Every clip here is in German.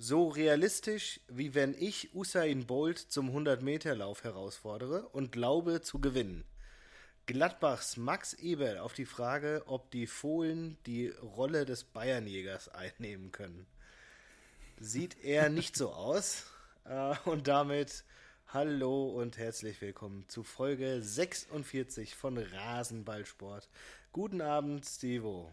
So realistisch, wie wenn ich Usain Bolt zum 100-Meter-Lauf herausfordere und glaube zu gewinnen. Gladbachs Max Eberl auf die Frage, ob die Fohlen die Rolle des Bayernjägers einnehmen können. Sieht eher nicht so aus. Äh, und damit hallo und herzlich willkommen zu Folge 46 von Rasenballsport. Guten Abend, Stevo.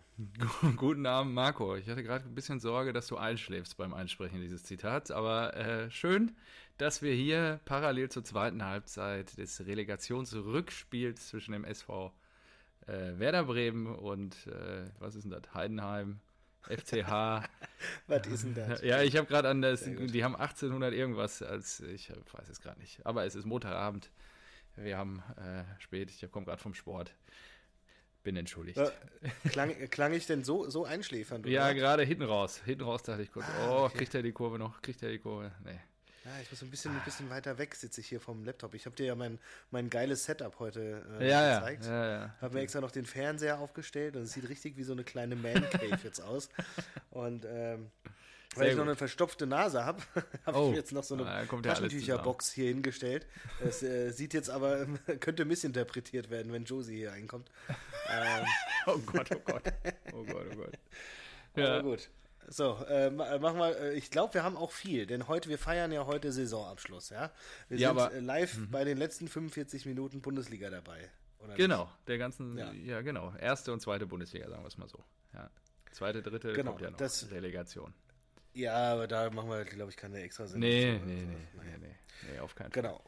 Guten Abend, Marco. Ich hatte gerade ein bisschen Sorge, dass du einschläfst beim Einsprechen dieses Zitats, aber äh, schön, dass wir hier parallel zur zweiten Halbzeit des Relegationsrückspiels zwischen dem SV äh, Werder Bremen und äh, was ist denn das? Heidenheim FCH. Was ist denn das? Ja, ich habe gerade an das, die haben 1800 irgendwas als, ich weiß es gerade nicht, aber es ist Montagabend. Wir haben äh, spät, ich komme gerade vom Sport. Bin entschuldigt. Äh, klang, klang ich denn so, so einschläfernd? Ja, gerade hinten raus. Hinten raus dachte ich kurz, ah, oh, okay. kriegt er die Kurve noch? Kriegt er die Kurve? Nee. Ja, ich muss ein bisschen, ein bisschen weiter weg sitze ich hier vom Laptop. Ich habe dir ja mein, mein geiles Setup heute äh, ja, gezeigt. Ja, ja, ja. Habe mir extra noch den Fernseher aufgestellt und es sieht richtig wie so eine kleine Man Cave jetzt aus. Und ähm, weil ich noch eine verstopfte Nase habe, habe oh. ich jetzt noch so eine ah, Taschentücherbox hier hingestellt. Es äh, sieht jetzt aber, könnte missinterpretiert werden, wenn Josie hier reinkommt. ähm. Oh Gott, oh Gott. Oh Gott, oh Gott. Ja. Aber gut. So, äh, machen wir, äh, ich glaube, wir haben auch viel, denn heute, wir feiern ja heute Saisonabschluss, ja. Wir ja, sind aber, live -hmm. bei den letzten 45 Minuten Bundesliga dabei. genau, nicht? der ganzen, ja. ja. genau, erste und zweite Bundesliga, sagen wir es mal so. Ja. Zweite, dritte genau, kommt ja noch, das, Relegation. Ja, aber da machen wir, glaube ich, keine extra Sendung. Nee, nee, nee, nee, nee, auf keinen Fall. Genau.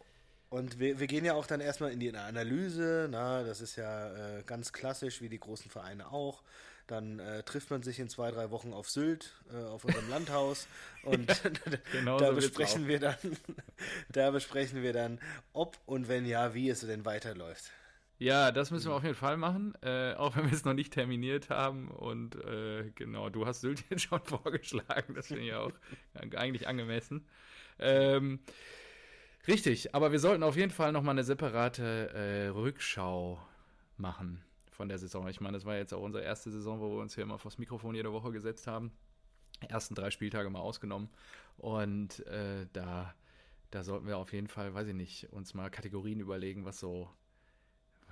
Und wir, wir gehen ja auch dann erstmal in die Analyse, na, das ist ja äh, ganz klassisch, wie die großen Vereine auch. Dann äh, trifft man sich in zwei, drei Wochen auf Sylt, äh, auf unserem Landhaus und genau da so besprechen wir dann, da besprechen wir dann, ob und wenn ja, wie es denn weiterläuft. Ja, das müssen wir auf jeden Fall machen, äh, auch wenn wir es noch nicht terminiert haben. Und äh, genau, du hast Sylt jetzt schon vorgeschlagen, das finde ich auch eigentlich angemessen. Ähm, Richtig, aber wir sollten auf jeden Fall nochmal eine separate äh, Rückschau machen von der Saison. Ich meine, das war jetzt auch unsere erste Saison, wo wir uns hier immer vors Mikrofon jede Woche gesetzt haben. Ersten drei Spieltage mal ausgenommen. Und äh, da, da sollten wir auf jeden Fall, weiß ich nicht, uns mal Kategorien überlegen, was so,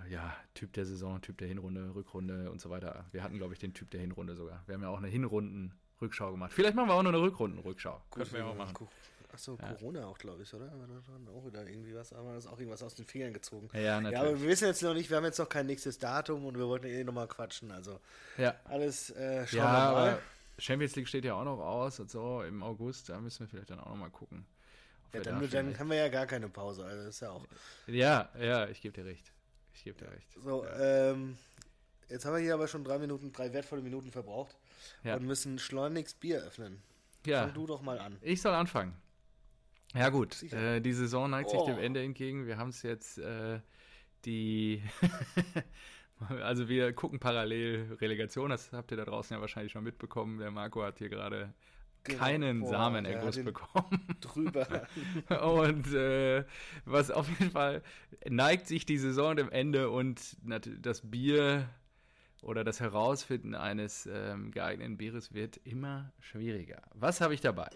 ja, Typ der Saison, Typ der Hinrunde, Rückrunde und so weiter. Wir hatten, glaube ich, den Typ der Hinrunde sogar. Wir haben ja auch eine Hinrunden- Rückschau gemacht. Vielleicht machen wir auch noch eine Rückrundenrückschau. Könnten wir ja auch machen. Achso, ja. Corona auch, glaube ich, oder? Da auch wieder irgendwie was, aber das ist auch irgendwas aus den Fingern gezogen. Ja, natürlich. Ja, aber wir wissen jetzt noch nicht, wir haben jetzt noch kein nächstes Datum und wir wollten eh nochmal quatschen. Also ja. alles äh, schauen ja, wir mal. Champions League steht ja auch noch aus und so im August, da müssen wir vielleicht dann auch nochmal gucken. Ja, dann, dann haben wir ja gar keine Pause, also das ist ja auch. Ja, ja, ich gebe dir recht. Ich gebe dir recht. So, ja. ähm, Jetzt haben wir hier aber schon drei Minuten, drei wertvolle Minuten verbraucht ja. und müssen schleunigst Bier öffnen. Ja. Fang du doch mal an. Ich soll anfangen. Ja gut, äh, die Saison neigt oh. sich dem Ende entgegen. Wir haben es jetzt äh, die also wir gucken parallel Relegation, das habt ihr da draußen ja wahrscheinlich schon mitbekommen. Der Marco hat hier gerade genau. keinen Boah, Samenerguss bekommen. Drüber. und äh, was auf jeden Fall neigt sich die Saison dem Ende und das Bier oder das Herausfinden eines ähm, geeigneten Bieres wird immer schwieriger. Was habe ich dabei?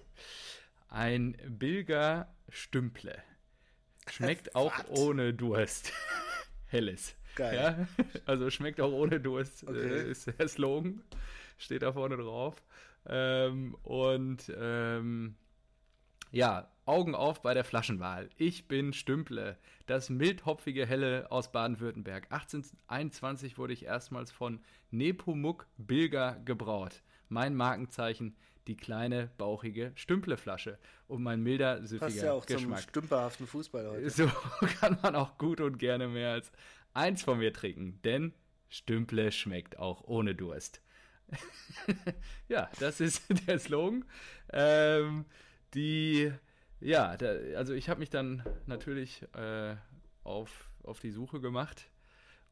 Ein Bilger Stümple. Schmeckt auch ohne Durst. Helles. Geil. Ja? Also schmeckt auch ohne Durst, okay. äh, ist der Slogan. Steht da vorne drauf. Ähm, und ähm, ja, Augen auf bei der Flaschenwahl. Ich bin Stümple, das mildhopfige Helle aus Baden-Württemberg. 1821 wurde ich erstmals von Nepomuk Bilger gebraut. Mein Markenzeichen, die kleine, bauchige Stümpleflasche und mein milder, süffiger Passt ja auch Geschmack. zum stümperhaften Fußball heute. So kann man auch gut und gerne mehr als eins von mir trinken, denn Stümple schmeckt auch ohne Durst. ja, das ist der Slogan. Ähm, die, ja, da, also ich habe mich dann natürlich äh, auf, auf die Suche gemacht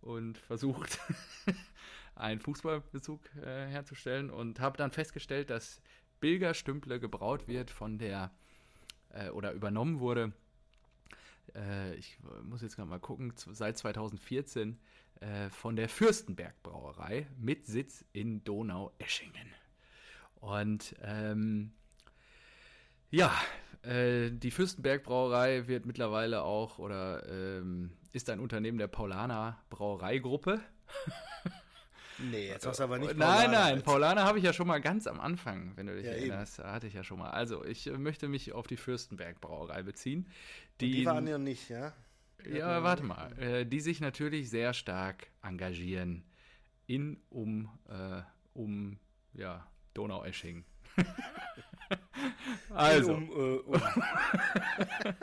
und versucht, einen Fußballbezug äh, herzustellen und habe dann festgestellt, dass Bilger Stümple gebraut wird von der äh, oder übernommen wurde. Äh, ich muss jetzt gerade mal gucken, seit 2014 äh, von der Fürstenberg Brauerei mit Sitz in Donau-Eschingen. Und ähm, Ja, äh, die Fürstenberg Brauerei wird mittlerweile auch oder ähm, ist ein Unternehmen der Paulaner Brauereigruppe. Nee, jetzt hast du aber nicht Paulaner. Nein, nein, Paulaner habe ich ja schon mal ganz am Anfang, wenn du dich ja, erinnerst. Eben. Hatte ich ja schon mal. Also, ich äh, möchte mich auf die Fürstenberg Brauerei beziehen. Die, die waren ja nicht, ja? ja, warte mal. Äh, die sich natürlich sehr stark engagieren in, um, äh, um, ja, Donaueschingen. also. Um, äh, um.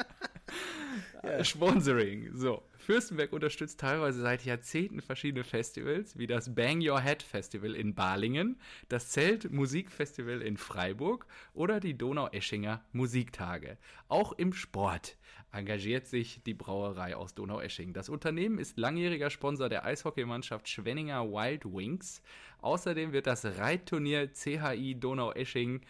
ja. Sponsoring. So. Fürstenberg unterstützt teilweise seit Jahrzehnten verschiedene Festivals, wie das Bang Your Head Festival in Balingen, das Zelt Musikfestival in Freiburg oder die Donaueschinger Musiktage. Auch im Sport engagiert sich die Brauerei aus Donaueschingen. Das Unternehmen ist langjähriger Sponsor der Eishockeymannschaft Schwenninger Wild Wings. Außerdem wird das Reitturnier CHI Donaueschingen,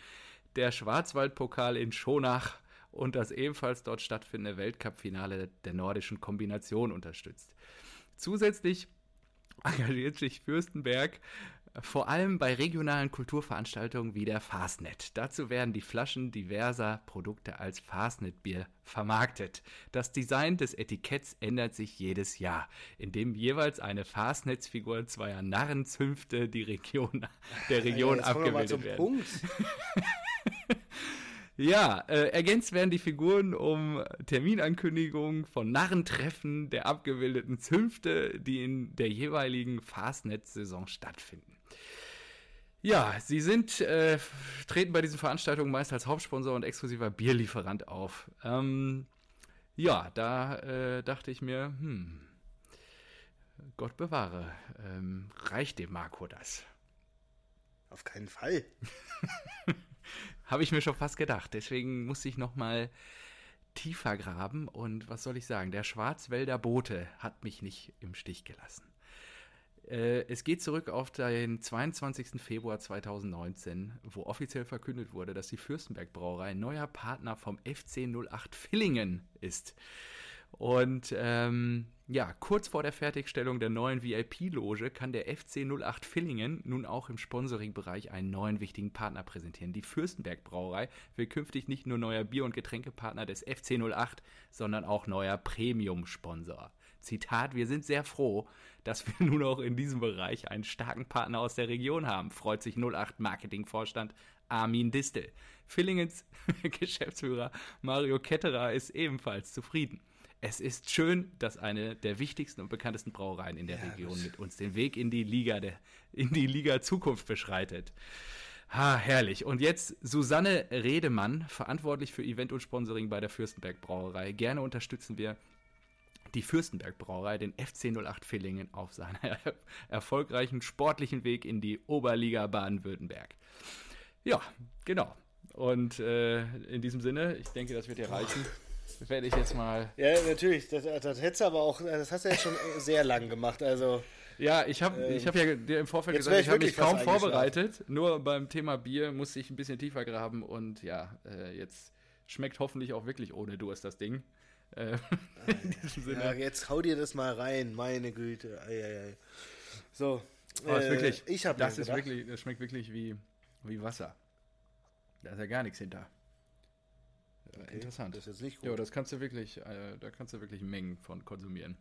der Schwarzwaldpokal in Schonach und das ebenfalls dort stattfindende Weltcup-Finale der nordischen Kombination unterstützt. Zusätzlich engagiert sich Fürstenberg vor allem bei regionalen Kulturveranstaltungen wie der Fastnet. Dazu werden die Flaschen diverser Produkte als Fastnet-Bier vermarktet. Das Design des Etiketts ändert sich jedes Jahr, indem jeweils eine Fastnetz-Figur zweier Narrenzünfte die Region, der Region ja, abgebildet werden. Ja, äh, ergänzt werden die Figuren um Terminankündigungen von Narrentreffen der abgebildeten Zünfte, die in der jeweiligen Fastnet-Saison stattfinden. Ja, sie sind, äh, treten bei diesen Veranstaltungen meist als Hauptsponsor und exklusiver Bierlieferant auf. Ähm, ja, da äh, dachte ich mir, hm, Gott bewahre, ähm, reicht dem Marco das? Auf keinen Fall. Habe ich mir schon fast gedacht. Deswegen musste ich noch mal tiefer graben. Und was soll ich sagen? Der Schwarzwälder Bote hat mich nicht im Stich gelassen. Äh, es geht zurück auf den 22. Februar 2019, wo offiziell verkündet wurde, dass die Fürstenberg Brauerei neuer Partner vom FC 08 Villingen ist. Und ähm, ja, kurz vor der Fertigstellung der neuen VIP-Loge kann der FC 08 Villingen nun auch im Sponsoring-Bereich einen neuen wichtigen Partner präsentieren. Die Fürstenberg Brauerei will künftig nicht nur neuer Bier- und Getränkepartner des FC 08, sondern auch neuer Premium-Sponsor. Zitat, wir sind sehr froh, dass wir nun auch in diesem Bereich einen starken Partner aus der Region haben, freut sich 08 Marketingvorstand Armin Distel. Villingens Geschäftsführer Mario Ketterer ist ebenfalls zufrieden. Es ist schön, dass eine der wichtigsten und bekanntesten Brauereien in der ja, Region mit uns den Weg in die Liga der, in die Liga Zukunft beschreitet. Ha, herrlich. Und jetzt Susanne Redemann, verantwortlich für Event und Sponsoring bei der Fürstenberg Brauerei. Gerne unterstützen wir die Fürstenberg Brauerei, den FC 08 Villingen, auf seiner erfolgreichen sportlichen Weg in die Oberliga Baden-Württemberg. Ja, genau. Und äh, in diesem Sinne, ich denke, das wird ja reichen werde ich jetzt mal. Ja, natürlich. Das, das hättest du aber auch, das hast du ja schon sehr lang gemacht. Also. Ja, ich habe ähm, hab ja dir im Vorfeld gesagt, ich habe mich kaum vorbereitet. Nur beim Thema Bier musste ich ein bisschen tiefer graben und ja, äh, jetzt schmeckt hoffentlich auch wirklich ohne Durst das Ding. Äh, in diesem Sinne. Ja, jetzt hau dir das mal rein, meine Güte. Ei, ei, ei. So. Aber äh, wirklich, ich habe das ist wirklich, das schmeckt wirklich wie, wie Wasser. Da ist ja gar nichts hinter. Okay, Interessant. Das ist jetzt nicht gut. Ja, das kannst du wirklich, äh, da kannst du wirklich Mengen von konsumieren.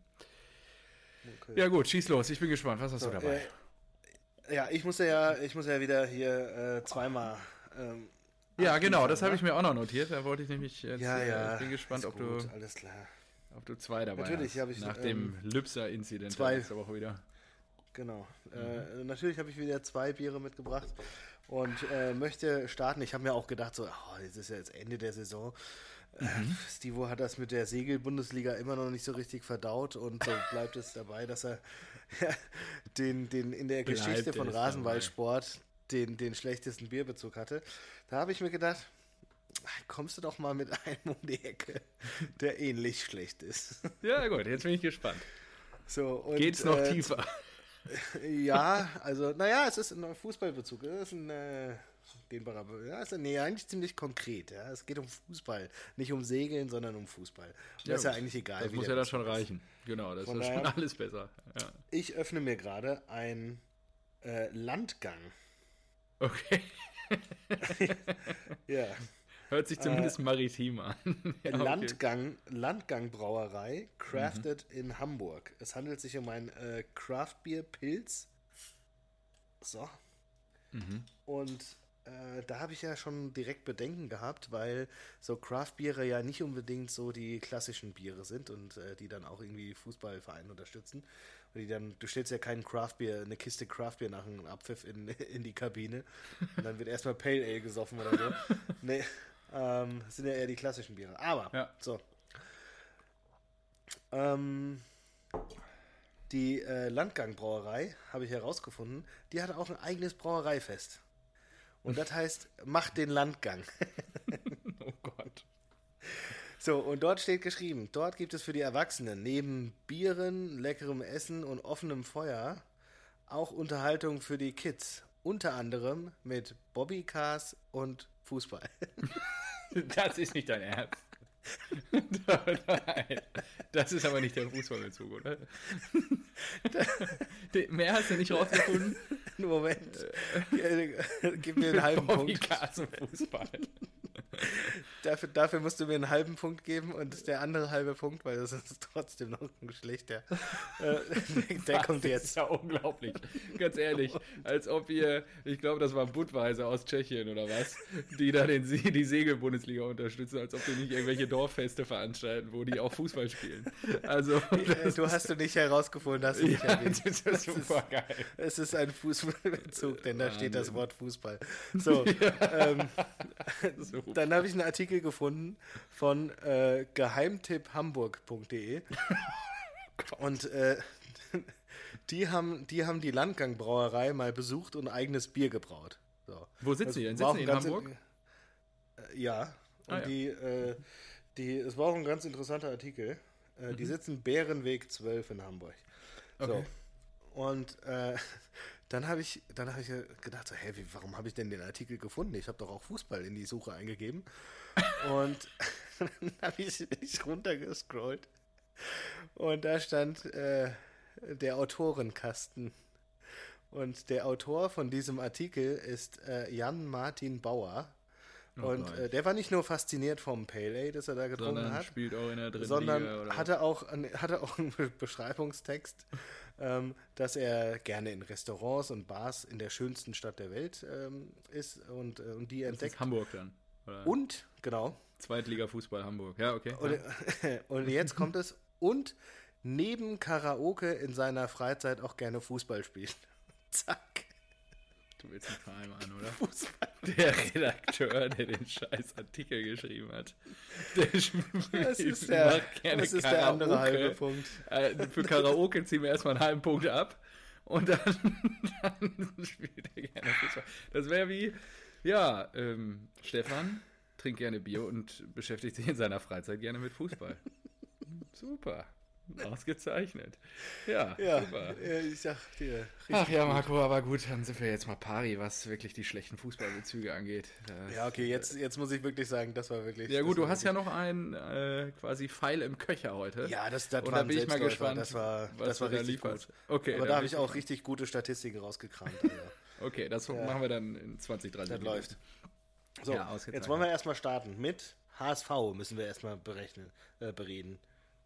Okay. Ja gut, schieß los. Ich bin gespannt. Was hast so, du dabei? Äh, ja, ich muss ja, ich muss ja wieder hier äh, zweimal. Ähm, ja, genau. Das habe ich mir auch noch notiert. Da wollte ich nämlich jetzt. Ja, äh, ja. ich bin gespannt, ob gut, du. Alles klar. Ob du zwei dabei natürlich hast. Ich, nach dem ähm, Lübser-Inzident zwei letzte Woche wieder. Genau. Mhm. Äh, natürlich habe ich wieder zwei Biere mitgebracht und äh, möchte starten. Ich habe mir auch gedacht, so, oh, jetzt ist ja jetzt Ende der Saison. Äh, mhm. Stivo hat das mit der Segel-Bundesliga immer noch nicht so richtig verdaut und so bleibt es dabei, dass er ja, den, den in der bleibt Geschichte von Rasenballsport den, den schlechtesten Bierbezug hatte. Da habe ich mir gedacht, kommst du doch mal mit einem um die Ecke, der ähnlich schlecht ist. Ja, gut, jetzt bin ich gespannt. So, und, Geht's noch äh, tiefer? Ja, also, naja, es ist ein Fußballbezug. Es ist ein äh, dehnbarer. Ja, ist, nee, eigentlich ziemlich konkret. Ja. Es geht um Fußball. Nicht um Segeln, sondern um Fußball. Und ja, das ist ja eigentlich egal. Das muss ja dann schon reichen. Genau, das Von ist schon alles besser. Ja. Ich öffne mir gerade ein äh, Landgang. Okay. ja. Hört sich zumindest äh, maritim an. ja, Landgang, Landgang crafted mhm. in Hamburg. Es handelt sich um ein äh, Craft-Bier-Pilz. So. Mhm. Und äh, da habe ich ja schon direkt Bedenken gehabt, weil so Craft-Biere ja nicht unbedingt so die klassischen Biere sind und äh, die dann auch irgendwie Fußballvereine unterstützen. Und die dann, du stellst ja keinen Craft-Bier, eine Kiste Craft-Bier nach einem Abpfiff in, in die Kabine und dann wird erstmal Pale Ale gesoffen oder so. nee, ähm, sind ja eher die klassischen Biere. Aber, ja. so. Ähm, die äh, Landgang-Brauerei, habe ich herausgefunden, die hat auch ein eigenes Brauereifest. Und das heißt, macht den Landgang. oh Gott. So, und dort steht geschrieben, dort gibt es für die Erwachsenen neben Bieren, leckerem Essen und offenem Feuer auch Unterhaltung für die Kids. Unter anderem mit Bobbycars und Fußball. Das ist nicht dein Ernst. Nein, das ist aber nicht der Fußballbezug, oder? Mehr hast du nicht rausgefunden? Moment. Gib mir einen halben Punkt. Fußball. Dafür, dafür musst du mir einen halben Punkt geben und der andere halbe Punkt, weil das ist trotzdem noch ein schlechter. Äh, der kommt jetzt. Das ist ja unglaublich. Ganz ehrlich. Als ob ihr, ich glaube, das war Budweiser aus Tschechien oder was, die da den, die Segelbundesliga unterstützen, als ob die nicht irgendwelche Dorffeste veranstalten, wo die auch Fußball spielen. Also. Du hast du nicht herausgefunden, hast du nicht ja, erwähnt. Das ist super geil. Es ist ein Fußballbezug, denn da steht das Wort Fußball. So. Ja. Ähm, dann habe ich einen Artikel gefunden von äh, geheimtipphamburg.de und äh, die, haben, die haben die Landgangbrauerei mal besucht und eigenes Bier gebraut. So. Wo sitzen die denn? Sitzen die in Hamburg? In, äh, ja. Und ah, ja. die, äh, die, es war auch ein ganz interessanter Artikel. Äh, mhm. Die sitzen Bärenweg 12 in Hamburg. Okay. So. Und äh, dann habe ich, dann ich gedacht, so, hä, wie, warum habe ich denn den Artikel gefunden? Ich habe doch auch Fußball in die Suche eingegeben. Und dann habe ich, ich runtergescrollt. Und da stand äh, der Autorenkasten. Und der Autor von diesem Artikel ist äh, Jan Martin Bauer. Oh und äh, der war nicht nur fasziniert vom Pale Ale, das er da getrunken sondern hat, sondern hatte, auch, hatte auch einen Beschreibungstext ähm, dass er gerne in Restaurants und Bars in der schönsten Stadt der Welt ähm, ist und, äh, und die das entdeckt. Ist Hamburg dann. Oder? Und, genau. Zweitliga Fußball Hamburg, ja, okay. Und, ja. und jetzt kommt es, und neben Karaoke in seiner Freizeit auch gerne Fußball spielt. Zack. Du willst einen Verein an, oder? Fußball. Der Redakteur, der den scheiß Artikel geschrieben hat. Der das ist der, das ist der andere halbe Punkt. Äh, für Karaoke ziehen wir erstmal einen halben Punkt ab und dann, dann spielt er gerne Fußball. Das wäre wie, ja, ähm, Stefan trinkt gerne Bier und beschäftigt sich in seiner Freizeit gerne mit Fußball. Super. Ausgezeichnet. Ja, ja super. ich sag dir. Ach ja, Marco, aber gut, dann sind wir jetzt mal pari, was wirklich die schlechten Fußballbezüge angeht. Das, ja, okay, jetzt, jetzt muss ich wirklich sagen, das war wirklich. Ja, gut, du hast ja noch einen äh, quasi Pfeil im Köcher heute. Ja, das, das war da bin ich mal gespannt. Das war, das war richtig da gut. Okay, aber da habe ich auch richtig gute Statistiken rausgekramt. Also. okay, das ja. machen wir dann in 20, 30 Das läuft. So, ja, jetzt wollen wir erstmal starten mit HSV, müssen wir erstmal berechnen, äh, bereden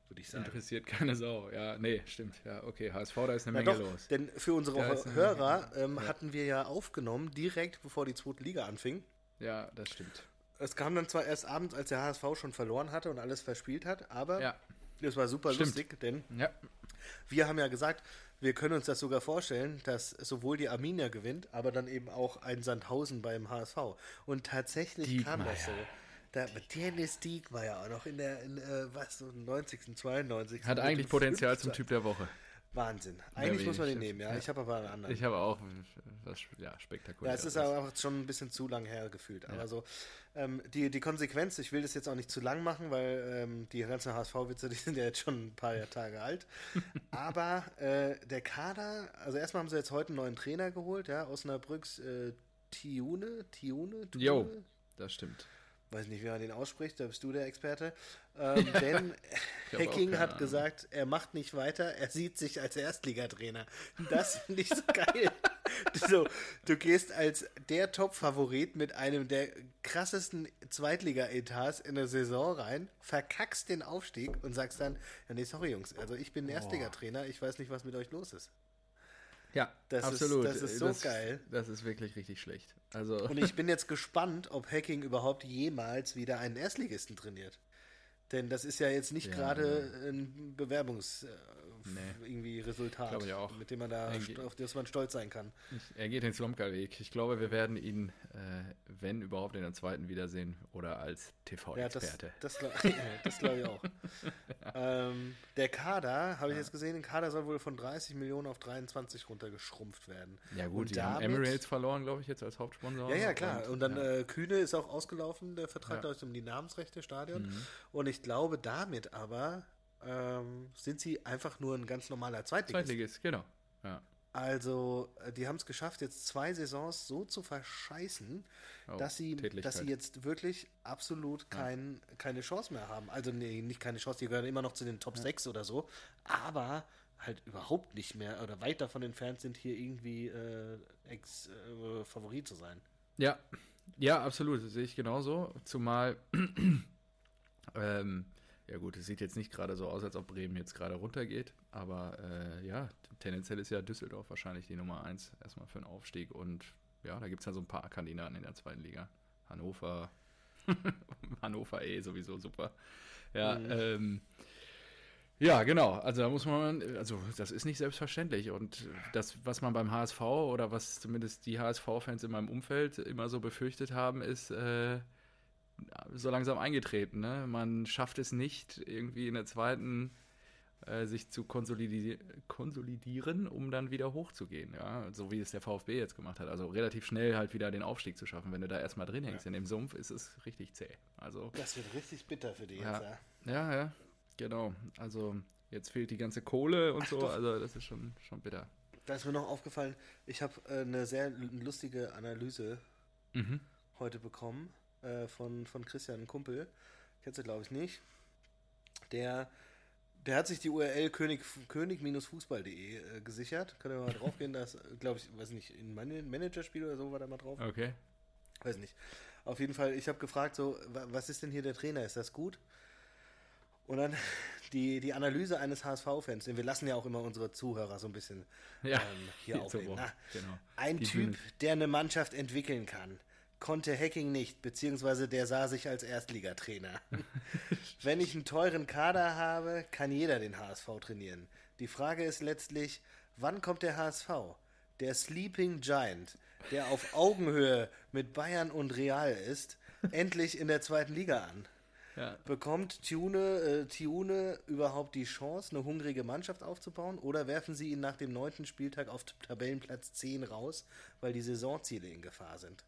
würde ich sagen. Interessiert keine Sau. Ja, nee, stimmt. Ja, okay, HSV, da ist eine ja, Menge doch, los. Denn für unsere Hörer ähm, ja. hatten wir ja aufgenommen, direkt bevor die zweite Liga anfing. Ja, das stimmt. Es kam dann zwar erst abends, als der HSV schon verloren hatte und alles verspielt hat, aber ja. das war super stimmt. lustig, denn ja. wir haben ja gesagt, wir können uns das sogar vorstellen, dass sowohl die Arminia gewinnt, aber dann eben auch ein Sandhausen beim HSV. Und tatsächlich Diekmeier. kam das so. Da, Dennis Diek war ja auch noch in der, in, äh, was, so 90., 92. Hat eigentlich Potenzial zum Typ der Woche. Wahnsinn. Eigentlich muss man den nehmen, ja. Ich habe aber einen anderen. Ich habe auch was ja, spektakulär. Ja, es ist aber auch schon ein bisschen zu lang her gefühlt. Ja. Aber so, ähm, die, die Konsequenz, ich will das jetzt auch nicht zu lang machen, weil ähm, die ganzen HSV-Witze, die sind ja jetzt schon ein paar Tage alt. aber äh, der Kader, also erstmal haben sie jetzt heute einen neuen Trainer geholt, ja, Osnabrücks äh, Tiune, Tiune, Tiune. Jo, das stimmt weiß nicht, wie man den ausspricht, da bist du der Experte. Ähm, denn Hacking hat gesagt, er macht nicht weiter, er sieht sich als Erstligatrainer. Das finde ich so geil. so, du gehst als der Top-Favorit mit einem der krassesten Zweitliga-Etats in der Saison rein, verkackst den Aufstieg und sagst dann, ja nee, sorry Jungs, also ich bin Erstligatrainer, ich weiß nicht, was mit euch los ist. Ja, Das ist- absolut. das ist so geil. Das ist wirklich richtig schlecht. Also, Und ich bin jetzt gespannt, ob Hacking überhaupt jemals wieder einen Erstligisten trainiert. Denn das ist ja jetzt nicht Ja, gerade ein Bewerbungs Nee. irgendwie Resultat, mit dem man da auf das man stolz sein kann. er geht den Slomka-Weg. Ich glaube, wir werden ihn, äh, wenn überhaupt, in der zweiten wiedersehen oder als Ja, das, TV-Experte. das, glaub- glaube ich auch. ähm, der Kader, habe ich jetzt gesehen, der Kader soll wohl von 30 Millionen auf 23 runtergeschrumpft werden. Ja, gut, Und die haben damit- Emirates verloren, glaube ich, jetzt als Hauptsponsor. Ja, ja, klar. Und dann ja. äh, Kühne ist auch ausgelaufen, der Vertrag, Ja. Mhm. ich, um die Namensrechte Stadion. Und ich glaube, damit aber ähm, sind sie einfach nur ein ganz normaler Zweitligist. Zweitligist, genau. Ja. Also, äh, die haben es geschafft, jetzt zwei Saisons so zu verscheißen, Oh, dass, sie, dass sie jetzt wirklich absolut kein, keine Chance mehr haben. Also, nee, nicht keine Chance, die gehören immer noch zu den Top 6 oder so, aber halt überhaupt nicht mehr oder weit davon entfernt sind, hier irgendwie äh, Ex-Favorit zu sein. Ja, ja, absolut, das sehe ich genauso. Zumal, ähm, ja gut, es sieht jetzt nicht gerade so aus, als ob Bremen jetzt gerade runtergeht, aber äh, ja, tendenziell ist ja Düsseldorf wahrscheinlich die Nummer eins erstmal für den Aufstieg und ja, da gibt es ja so ein paar Kandidaten in der zweiten Liga. Hannover, Hannover eh sowieso super. Ja, Mhm. ähm, ja, genau. Also da muss man, also das ist nicht selbstverständlich. Und das, was man beim HSV oder was zumindest die HSV-Fans in meinem Umfeld immer so befürchtet haben, ist äh, so langsam eingetreten. Ne? Man schafft es nicht, irgendwie in der zweiten äh, sich zu konsolidi konsolidieren, um dann wieder hochzugehen. Ja? So wie es der VfB jetzt gemacht hat. Also relativ schnell halt wieder den Aufstieg zu schaffen. Wenn du da erstmal drin hängst in dem Sumpf, ist es richtig zäh. Also Das wird richtig bitter für die Ja. jetzt. Ja. ja, ja, genau. Also jetzt fehlt die ganze Kohle und so, doch. also das ist schon, schon bitter. Da ist mir noch aufgefallen, ich habe äh, eine sehr lustige Analyse Mhm. heute bekommen äh, von, von Christian ein Kumpel. Kennst du, glaube ich, nicht. Der, der hat sich die URL könig, könig-fußball.de äh, gesichert. Könnt ihr mal drauf gehen, da ist, glaube ich, weiß nicht, in Man Managerspiel oder so war da mal drauf. Okay. Weiß nicht. Auf jeden Fall, ich habe gefragt, so, wa- was ist denn hier der Trainer? Ist das gut? Und dann die, die Analyse eines HSV-Fans, denn wir lassen ja auch immer unsere Zuhörer so ein bisschen Ja, ähm, hier so, aufreden. Na, genau. ein Die Typ, Bühne- der eine Mannschaft entwickeln kann, konnte Hacking nicht, beziehungsweise der sah sich als Erstligatrainer. Wenn ich einen teuren Kader habe, kann jeder den HSV trainieren. Die Frage ist letztlich, wann kommt der HSV? Der Sleeping Giant, der auf Augenhöhe mit Bayern und Real ist, endlich in der zweiten Liga an. Ja. Bekommt Tune, äh, Tune überhaupt die Chance, eine hungrige Mannschaft aufzubauen? Oder werfen sie ihn nach dem neunten Spieltag auf Tabellenplatz 10 raus, weil die Saisonziele in Gefahr sind?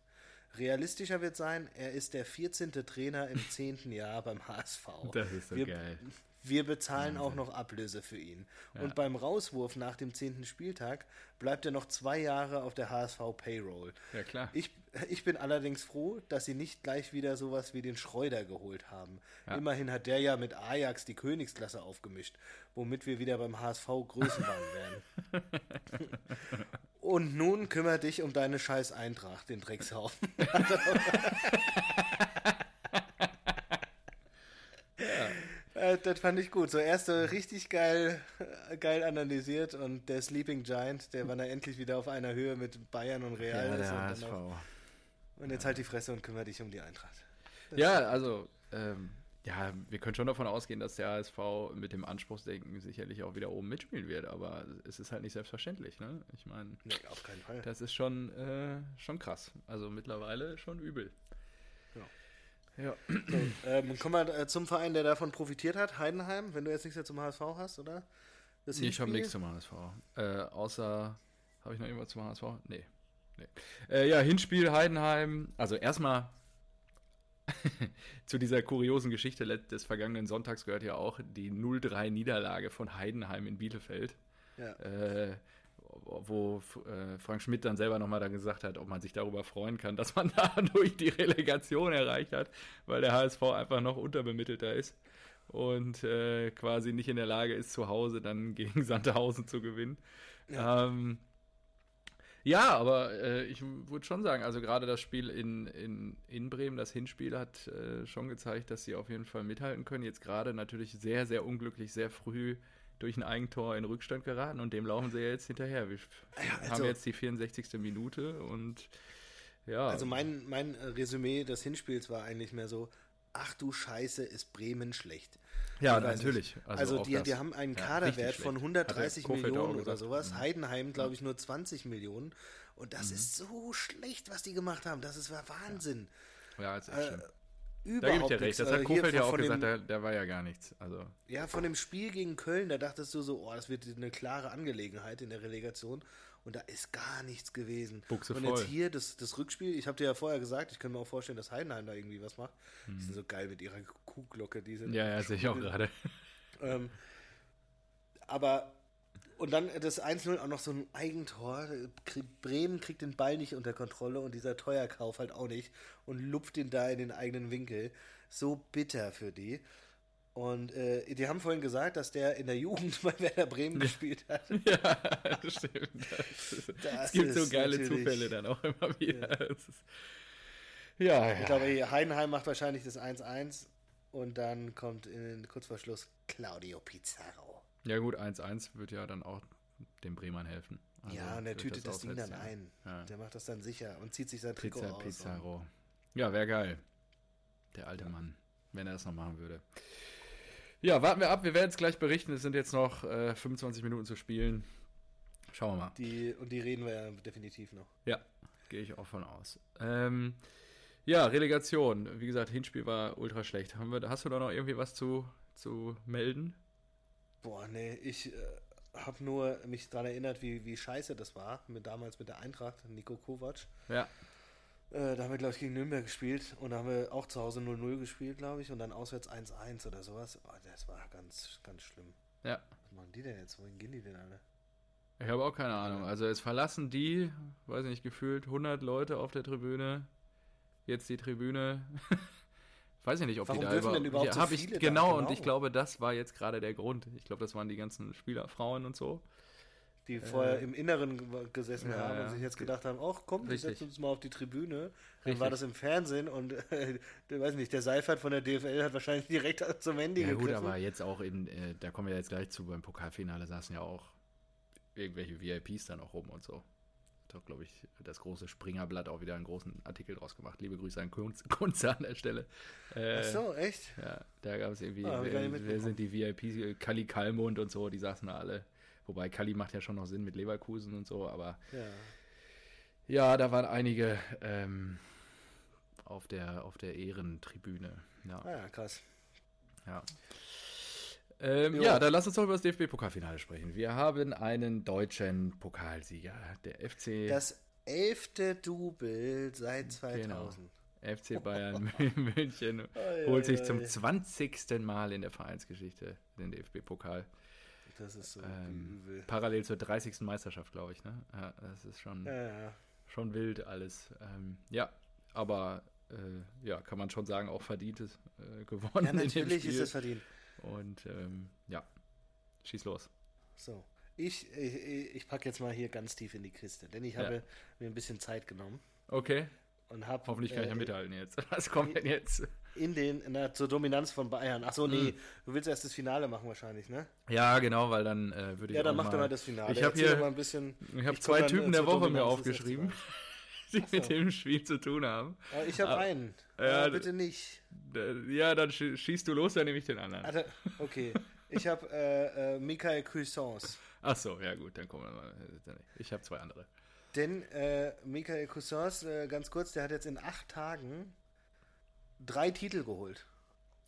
Realistischer wird sein, er ist der 14. Trainer im 10. Jahr beim HSV. Das ist so wir, geil. Wir bezahlen auch noch Ablöse für ihn. Und beim Rauswurf nach dem 10. Spieltag bleibt er noch zwei Jahre auf der HSV Payroll. Ja, klar. Ich, ich bin allerdings froh, dass sie nicht gleich wieder sowas wie den Schreuder geholt haben. Ja. Immerhin hat der ja mit Ajax die Königsklasse aufgemischt, womit wir wieder beim HSV Größenwahn wären. Und nun kümmere dich um deine scheiß Eintracht, den Dreckshaufen. Äh, Das fand ich gut. So erst so richtig geil, äh, geil analysiert und der Sleeping Giant, der war dann endlich wieder auf einer Höhe mit Bayern und Real. Ja, der und, HSV. auch, und jetzt halt die Fresse und kümmere dich um die Eintracht. Ja, also, ähm, ja, wir können schon davon ausgehen, dass der HSV mit dem Anspruchsdenken sicherlich auch wieder oben mitspielen wird, aber es ist halt nicht selbstverständlich, ne? Ich meine, Nee, auf keinen Fall. das ist schon, äh, schon krass. Also mittlerweile schon übel. Ja. So, ähm, kommen wir äh, zum Verein, der davon profitiert hat, Heidenheim, wenn du jetzt nichts mehr zum HSV hast, oder? Das Nee, ich habe nichts zum HSV. Äh, außer, habe ich noch irgendwas zum HSV? Nee. nee. Äh, ja, Hinspiel Heidenheim. Also erstmal zu dieser kuriosen Geschichte des vergangenen Sonntags gehört ja auch die 0-3-Niederlage von Heidenheim in Bielefeld. Ja. Äh, wo äh, Frank Schmidt dann selber nochmal dann gesagt hat, ob man sich darüber freuen kann, dass man dadurch die Relegation erreicht hat, weil der HSV einfach noch unterbemittelter ist und äh, quasi nicht in der Lage ist, zu Hause dann gegen Sandhausen zu gewinnen. Ähm, Ja, aber äh, ich würde schon sagen, also gerade das Spiel in, in, in Bremen, das Hinspiel, hat äh, schon gezeigt, dass sie auf jeden Fall mithalten können. Jetzt gerade natürlich sehr, sehr unglücklich, sehr früh durch ein Eigentor in Rückstand geraten und dem laufen sie jetzt hinterher. Wir ja, also, haben jetzt die 64. Minute und ja. Also mein, mein Resümee des Hinspiels war eigentlich mehr so, ach du Scheiße, ist Bremen schlecht. Ja, natürlich. Also, also die, die haben einen Kaderwert ja, von 130 Millionen oder sowas. Mhm. Heidenheim, glaube ich, nur 20 Millionen. Und das mhm. ist so schlecht, was die gemacht haben. Das ist Wahnsinn. Ja, ja ist echt äh, Überhaupt da gebe ich dir recht. Das hat äh, Kofeld ja auch gesagt, dem, der, war ja gar nichts. Also. Ja, von dem Spiel gegen Köln, da dachtest du so, oh, das wird eine klare Angelegenheit in der Relegation. Und da ist gar nichts gewesen. Buchse und voll. jetzt hier das, das Rückspiel, ich habe dir ja vorher gesagt, ich kann mir auch vorstellen, dass Heidenheim da irgendwie was macht. Hm. Die sind so geil mit ihrer Kuhglocke. Die sind ja, ja, sehe ich auch gerade. Ähm, aber, und dann das 1-0 auch noch so ein Eigentor. Bremen kriegt den Ball nicht unter Kontrolle und dieser Teuerkauf halt auch nicht und lupft ihn da in den eigenen Winkel. So bitter für die. Und äh, die haben vorhin gesagt, dass der in der Jugend bei Werder Bremen gespielt hat. ja, das stimmt. Es gibt so geile Zufälle dann auch immer wieder. Ja, ist, ja, ja. Ich glaube, Heidenheim macht wahrscheinlich das 1-1 und dann kommt in, kurz vor Schluss Claudio Pizarro. Ja gut, 1-1 wird ja dann auch dem Bremern helfen. Also ja, und er tütet das, das Ding dann ein. Ja. Der macht das dann sicher und zieht sich sein Trikot Pizza, aus. Pizarro. Ja, wäre geil. Der alte Mann, wenn er das noch machen würde. Ja, warten wir ab. Wir werden es gleich berichten. Es sind jetzt noch äh, 25 Minuten zu spielen. Schauen wir mal. Die, und die reden wir ja definitiv noch. Ja, gehe ich auch von aus. Ähm, ja, Relegation. Wie gesagt, Hinspiel war ultra schlecht. Wir, hast du da noch irgendwie was zu, zu melden? Boah, nee, ich äh, habe nur mich daran erinnert, wie, wie scheiße das war, mit, damals mit der Eintracht, Nico Kovac. Ja. Äh, da haben wir, glaube ich, gegen Nürnberg gespielt und da haben wir auch zu Hause 0-0 gespielt, glaube ich, und dann auswärts 1-1 oder sowas. Oh, das war ganz, ganz schlimm. Ja. Was machen die denn jetzt? Wohin gehen die denn alle? Ich habe auch keine Ahnung. Also es verlassen die, weiß ich nicht, gefühlt 100 Leute auf der Tribüne. Jetzt die Tribüne. weiß ich nicht, ob Warum die da überhaupt, überhaupt ja, so ich, genau, genau, und ich glaube, das war jetzt gerade der Grund. Ich glaube, das waren die ganzen Spielerfrauen und so die äh, vorher im Inneren gesessen ja, haben und ja. sich jetzt gedacht haben, ach komm, wir setzen uns mal auf die Tribüne. Dann Richtig. war das im Fernsehen und äh, weiß nicht, der Seifert von der DFL hat wahrscheinlich direkt zum Handy ja, gegriffen. gut, aber jetzt auch eben, äh, da kommen wir jetzt gleich zu, beim Pokalfinale saßen ja auch irgendwelche VIPs dann auch rum und so. Hat auch, glaube ich, das große Springerblatt auch wieder einen großen Artikel draus gemacht. Liebe Grüße an Kunze, an der Stelle. Äh, Ach so, echt? Ja, da gab es irgendwie, ah, wer, wer sind die VIPs? Kali Kalmund und so, die saßen da alle Wobei Kali macht ja schon noch Sinn mit Leverkusen und so, aber ja, ja da waren einige ähm, auf, der, auf der Ehrentribüne. Ja. Ah ja, krass. Ja. Ähm, ja, dann lass uns doch über das DFB-Pokalfinale sprechen. Wir haben einen deutschen Pokalsieger, der FC. Das elfte Double seit 2000. Genau. FC Bayern München holt sich zum 20. Mal in der Vereinsgeschichte den DFB-Pokal. Das ist so ähm, übel. Parallel zur 30. Meisterschaft, glaube ich. Ne? Ja, das ist schon, ja, ja. schon wild alles. Ähm, ja, aber äh, ja, kann man schon sagen, auch verdientes äh, gewonnen. Ja, natürlich ist es verdient. Und ähm, ja, schieß los. So. Ich, ich, ich packe jetzt mal hier ganz tief in die Kiste, denn ich habe mir ein bisschen Zeit genommen. Okay. Und hab, Hoffentlich kann ich ja äh, mithalten jetzt. Was kommt denn jetzt? In den, na, zur Dominanz von Bayern. Achso, nee, mhm. du willst erst das Finale machen wahrscheinlich, ne? Ja, genau, weil dann äh, würde ich. Ja, dann mach doch mal das Finale. Ich habe hier mal ein bisschen, ich habe zwei Typen der Woche mir aufgeschrieben, die so. mit dem Spiel zu tun haben. Aber ich habe einen. Ja, äh, bitte nicht. Ja, dann schießt du los, dann nehme ich den anderen. Also, okay. Ich habe äh, äh, Michael Cuisance. Ach so, ja gut, dann kommen wir mal. Ich habe zwei andere. Denn äh, Michael Cousins, äh, ganz kurz, der hat jetzt in acht Tagen drei Titel geholt.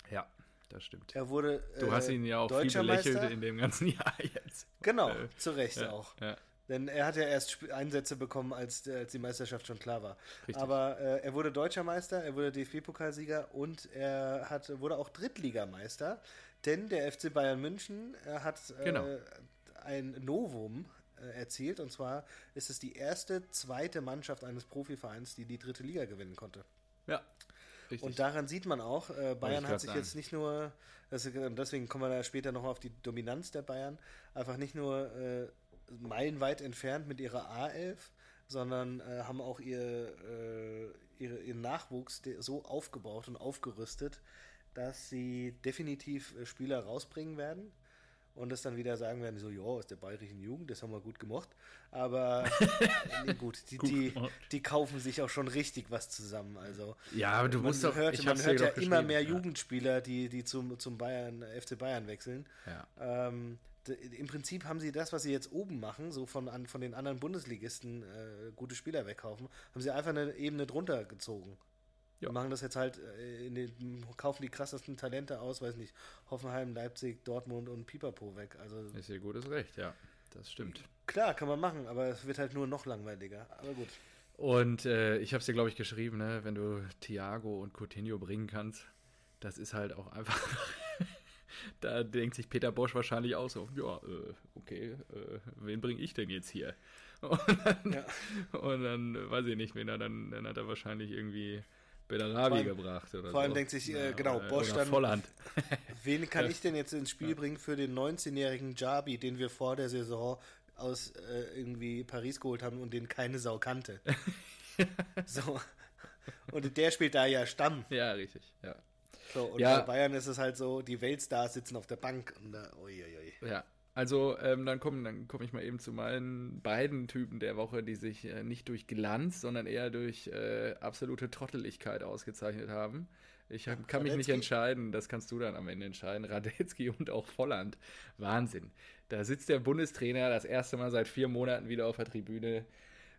Ja, das stimmt. Er wurde. Äh, du hast ihn ja auch viel belächelt in dem ganzen Jahr jetzt. Genau, äh, zu Recht auch. Ja. Denn er hat ja erst Einsätze bekommen, als, als die Meisterschaft schon klar war. Richtig. Aber äh, er wurde Deutscher Meister, er wurde DFB-Pokalsieger und er hat, wurde auch Drittligameister. Denn der FC Bayern München äh, hat genau. ein Novum äh, erzielt. Und zwar ist es die erste, zweite Mannschaft eines Profivereins, die die dritte Liga gewinnen konnte. Ja. Richtig. Und daran sieht man auch, äh, Bayern hat sich sagen. jetzt nicht nur, deswegen kommen wir da später noch auf die Dominanz der Bayern, einfach nicht nur äh, meilenweit entfernt mit ihrer A11, sondern äh, haben auch ihr, äh, ihre, ihren Nachwuchs so aufgebaut und aufgerüstet, dass sie definitiv äh, Spieler rausbringen werden und das dann wieder sagen werden, so, ja, aus der bayerischen Jugend, das haben wir gut gemocht. Aber nee, gut, die, gut die, die, kaufen sich auch schon richtig was zusammen. Also, ja, aber du man musst doch, hört, man hört ja immer mehr ja. Jugendspieler, die, die zum, zum Bayern, FC Bayern wechseln. Ja. Ähm, im Prinzip haben sie das, was sie jetzt oben machen, so von, an, von den anderen Bundesligisten äh, gute Spieler wegkaufen, haben sie einfach eine Ebene drunter gezogen. Ja. Machen das jetzt halt, äh, den, kaufen die krassesten Talente aus, weiß nicht, Hoffenheim, Leipzig, Dortmund und Pipapo weg. Also, ist ihr gutes Recht, ja. Das stimmt. Klar, kann man machen, aber es wird halt nur noch langweiliger. Aber gut. Und äh, ich habe es dir, glaube ich, geschrieben, ne? wenn du Thiago und Coutinho bringen kannst, das ist halt auch einfach. da denkt sich Peter Bosch wahrscheinlich auch so: Ja, äh, okay, äh, wen bringe ich denn jetzt hier? Und dann, ja. und dann, weiß ich nicht, wen er dann, dann hat er wahrscheinlich irgendwie Bellarabi gebracht. Oder vor allem so. denkt sich, äh, genau, oder, Bosch dann. Volland. Wen kann ich denn jetzt ins Spiel ja. bringen für den 19-jährigen Jabi, den wir vor der Saison aus äh, irgendwie Paris geholt haben und den keine Sau kannte? so. Und der spielt da ja Stamm. Ja, richtig, ja. So, und ja. bei Bayern ist es halt so, die Weltstars sitzen auf der Bank und da, uiuiui. Ja, also ähm, dann komme dann komm ich mal eben zu meinen beiden Typen der Woche, die sich äh, nicht durch Glanz, sondern eher durch äh, absolute Trotteligkeit ausgezeichnet haben. Ich hab, kann mich nicht entscheiden, das kannst du dann am Ende entscheiden. Radetzky und auch Volland. Wahnsinn. Da sitzt der Bundestrainer das erste Mal seit vier Monaten wieder auf der Tribüne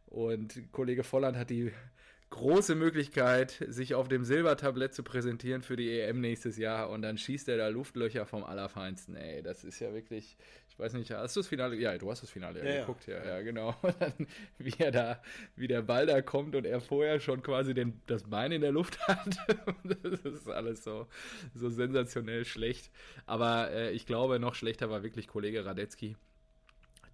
und Kollege Volland hat die große Möglichkeit, sich auf dem Silbertablett zu präsentieren für die EM nächstes Jahr und dann schießt er da Luftlöcher vom Allerfeinsten. Ey, das ist ja wirklich, ich weiß nicht, hast du das Finale? Ja, du hast das Finale ja, geguckt, ja, ja, genau. Und dann, wie er da, wie der Ball da kommt und er vorher schon quasi den, das Bein in der Luft hat. das ist alles so, so sensationell schlecht. Aber äh, ich glaube, noch schlechter war wirklich Kollege Radetzky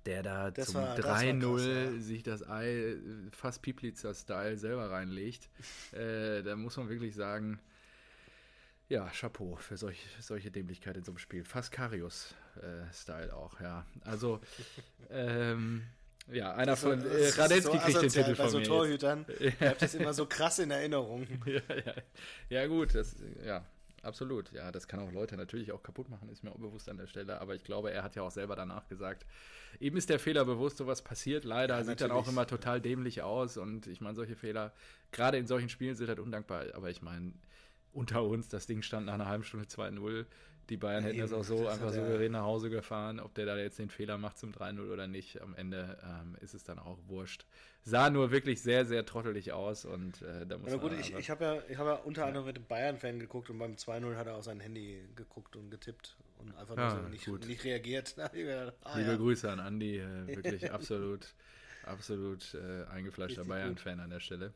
der da das zum 3-0 ja. sich das Ei fast Piplitzer-Style selber reinlegt. äh, da muss man wirklich sagen, ja, Chapeau für solch, solche Dämlichkeit in so einem Spiel. Fast Karius-Style äh, auch, ja. Also, ähm, ja, einer von äh, Radetzky so kriegt den Titel von so mir. Torhütern bleibt das immer so krass in Erinnerung. ja, ja. ja, gut, das, ja, absolut. Ja, das kann auch Leute natürlich auch kaputt machen, ist mir unbewusst an der Stelle. Aber ich glaube, er hat ja auch selber danach gesagt, eben ist der Fehler bewusst, sowas passiert. Leider ja, sieht dann auch immer total dämlich aus. Und ich meine, solche Fehler, gerade in solchen Spielen, sind halt undankbar. Aber ich meine, unter uns, das Ding stand nach einer halben Stunde 2-0. Die Bayern ja, hätten das auch so das einfach souverän nach Hause gefahren. Ob der da jetzt den Fehler macht zum 3-0 oder nicht, am Ende ähm, ist es dann auch wurscht. Sah nur wirklich sehr, sehr trottelig aus und äh, da muss ja, gut, ich, ich habe ja, hab ja unter anderem mit dem Bayern-Fan geguckt und beim 2-0 hat er auf sein Handy geguckt und getippt und einfach ja, nur so nicht, nicht, reagiert. ah, Liebe ja. Grüße an Andi, äh, wirklich absolut, absolut äh, eingefleischter Bayern-Fan an der Stelle.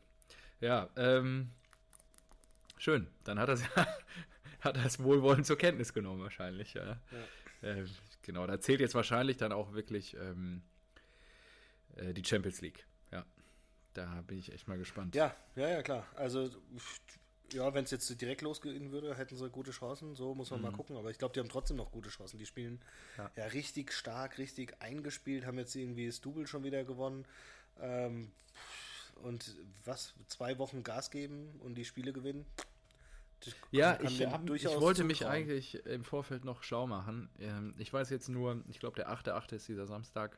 Ja, ähm, schön. Dann hat er hat er es wohlwollend zur Kenntnis genommen, wahrscheinlich. Ja. ja. Äh, genau, da zählt jetzt wahrscheinlich dann auch wirklich ähm, äh, die Champions League. Ja, da bin ich echt mal gespannt. Ja, ja, ja, klar. Also, ja, wenn es jetzt direkt losgehen würde, hätten sie gute Chancen. So muss man mhm. mal gucken. Aber ich glaube, die haben trotzdem noch gute Chancen. Die spielen ja. ja. richtig stark, richtig eingespielt, haben jetzt irgendwie das Double schon wieder gewonnen. Ähm, und was, zwei Wochen Gas geben und die Spiele gewinnen? Ja, ich, ich wollte mich eigentlich im Vorfeld noch schlau machen. Ähm, ich weiß jetzt nur, ich glaube, der 8.8. ist dieser Samstag,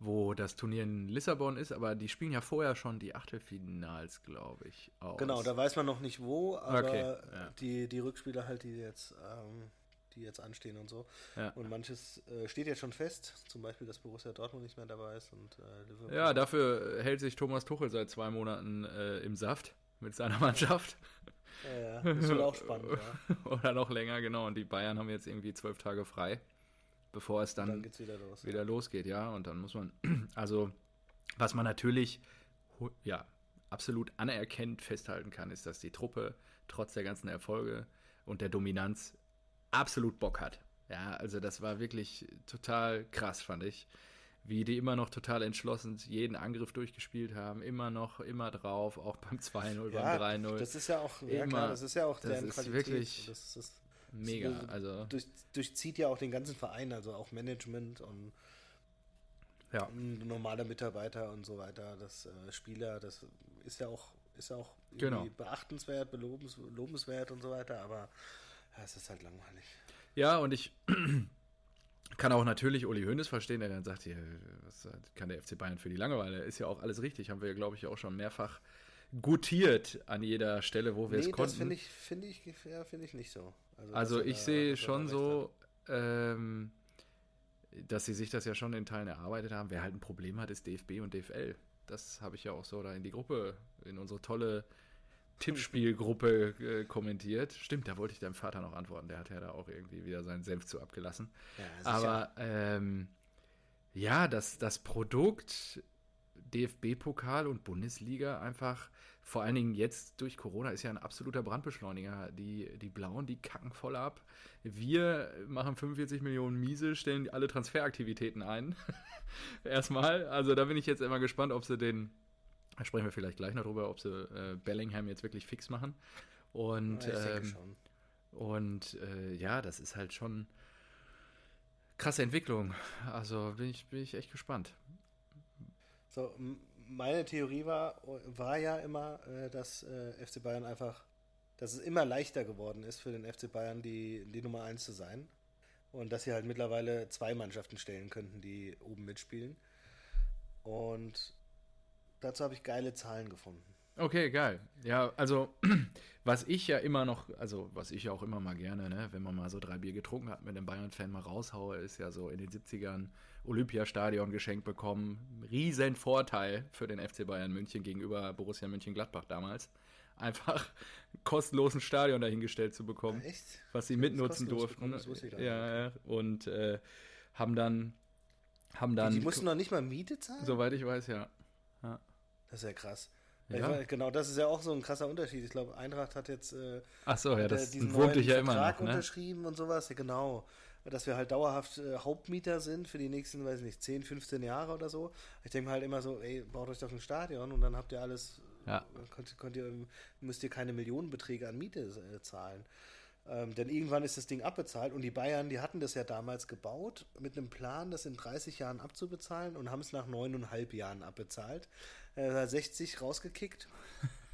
wo das Turnier in Lissabon ist, aber die spielen ja vorher schon die Achtelfinals, glaube ich, aus. Genau, da weiß man noch nicht wo, aber okay, ja. die, die Rückspiele halt, die jetzt, ähm, die jetzt anstehen und so. Ja. Und manches äh, steht jetzt schon fest, zum Beispiel, dass Borussia Dortmund nicht mehr dabei ist und äh. Ja, dafür hält sich Thomas Tuchel seit zwei Monaten äh, im Saft mit seiner Mannschaft. Ja, das wird auch spannend, ja. Oder noch länger, genau. Und die Bayern haben jetzt irgendwie zwölf Tage frei, bevor es dann, dann wieder, los, wieder ja. losgeht, ja. Und dann muss man, also, was man natürlich, ja, absolut anerkennt festhalten kann, ist, dass die Truppe trotz der ganzen Erfolge und der Dominanz absolut Bock hat. Ja, also das war wirklich total krass, fand ich wie die immer noch total entschlossen jeden Angriff durchgespielt haben, immer noch, immer drauf, auch beim 2-0, ja, beim 3-0. Das ist ja auch, ja klar, das ist ja auch das ist Qualität. Wirklich das ist mega, also durch, durchzieht ja auch den ganzen Verein, also auch Management und Ja. Ein normaler Mitarbeiter und so weiter, das äh, Spieler, das ist ja auch, ist ja auch genau. beachtenswert, belobens, lobenswert und so weiter, aber ja, es ist halt langweilig. Ja, und ich kann auch natürlich Uli Hoeneß verstehen, der dann sagt, hier, was kann der FC Bayern für die Langeweile? Ist ja auch alles richtig, haben wir, glaube ich, auch schon mehrfach gutiert an jeder Stelle, wo wir nee, es konnten. Das finde ich, finde ich, ja, finde ich nicht so. Also, also ich sehe schon so, ähm, dass sie sich das ja schon in Teilen erarbeitet haben. Wer halt ein Problem hat, ist DFB und DFL. Das habe ich ja auch so da in die Gruppe, in unsere tolle Tippspielgruppe äh, kommentiert. Stimmt, da wollte ich deinem Vater noch antworten. Der hat ja da auch irgendwie wieder seinen Senf zu abgelassen. Ja, Aber ähm, ja, das, das Produkt DFB-Pokal und Bundesliga einfach, vor allen Dingen jetzt durch Corona, ist ja ein absoluter Brandbeschleuniger. Die, die Blauen, die kacken voll ab. Wir machen 45 Millionen Miese, stellen alle Transferaktivitäten ein. Erstmal. Also da bin ich jetzt immer gespannt, ob sie den, da sprechen wir vielleicht gleich noch drüber, ob sie äh, Bellingham jetzt wirklich fix machen. Und, ja, ähm, und äh, ja, das ist halt schon krasse Entwicklung. Also bin ich, bin ich echt gespannt. So, meine Theorie war, war ja immer, äh, dass äh, FC Bayern einfach, dass es immer leichter geworden ist für den FC Bayern, die, die Nummer 1 zu sein. Und dass sie halt mittlerweile zwei Mannschaften stellen könnten, die oben mitspielen. Und dazu habe ich geile Zahlen gefunden. Okay, geil. Ja, also was ich ja immer noch, also was ich ja auch immer mal gerne, ne, wenn man mal so drei Bier getrunken hat, mit dem Bayern-Fan mal raushaue, ist ja so in den 70ern Olympiastadion geschenkt bekommen. Riesen Vorteil für den FC Bayern München gegenüber Borussia München-Gladbach damals. Einfach kostenlosen Stadion dahingestellt zu bekommen, ja, echt? was sie mitnutzen durften. Bekommen, ja, und äh, haben dann haben dann. Die, die mussten noch nicht mal Miete zahlen? Soweit ich weiß, ja. Das ist ja krass. Ja. Weiß, genau, das ist ja auch so ein krasser Unterschied. Ich glaube, Eintracht hat jetzt äh, Ach so, ja, das diesen ich ja immer noch, ne? unterschrieben und sowas. Ja, genau. Dass wir halt dauerhaft äh, Hauptmieter sind für die nächsten, weiß nicht, 10, 15 Jahre oder so. Ich denke halt immer so, ey, baut euch doch ein Stadion und dann habt ihr alles, ja. könnt, könnt ihr, müsst ihr keine Millionenbeträge an Miete äh, zahlen. Ähm, denn irgendwann ist das Ding abbezahlt und die Bayern, die hatten das ja damals gebaut mit einem Plan, das in 30 Jahren abzubezahlen und haben es nach neuneinhalb Jahren abbezahlt. Äh, 60 rausgekickt.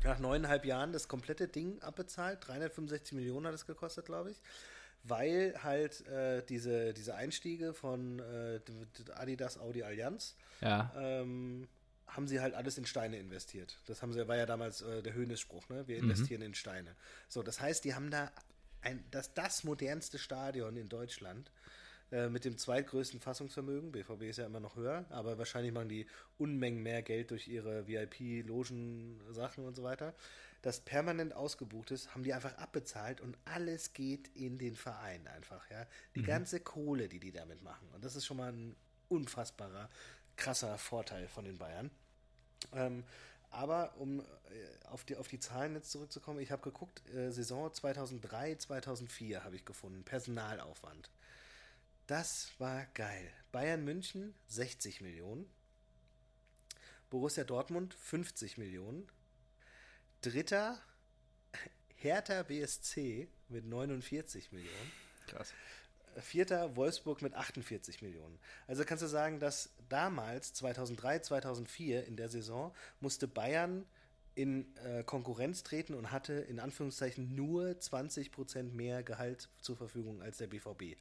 Nach neuneinhalb Jahren das komplette Ding abbezahlt. 365 Millionen hat es gekostet, glaube ich. Weil halt äh, diese, diese Einstiege von äh, Adidas Audi Allianz ja. ähm, haben sie halt alles in Steine investiert. Das haben sie, war ja damals äh, der Höhnesspruch, ne? Wir mhm. investieren mhm. in Steine. So, das heißt, die haben da ein, das, das modernste Stadion in Deutschland äh, mit dem zweitgrößten Fassungsvermögen. BVB ist ja immer noch höher, aber wahrscheinlich machen die Unmengen mehr Geld durch ihre VIP-Logen-Sachen und so weiter. Das permanent ausgebucht ist, haben die einfach abbezahlt und alles geht in den Verein einfach, ja. Die mhm. ganze Kohle, die die damit machen. Und das ist schon mal ein unfassbarer, krasser Vorteil von den Bayern. Ähm, aber um äh, auf die, auf die Zahlen jetzt zurückzukommen, ich habe geguckt, äh, Saison 2003, 2004 habe ich gefunden, Personalaufwand. Das war geil. Bayern München 60 Millionen. Borussia Dortmund 50 Millionen. Dritter Hertha BSC mit 49 Millionen. Krass. Vierter Wolfsburg mit 48 Millionen. Also kannst du sagen, dass damals, 2003, 2004 in der Saison, musste Bayern in äh, Konkurrenz treten und hatte in Anführungszeichen nur 20% mehr Gehalt zur Verfügung als der BVB.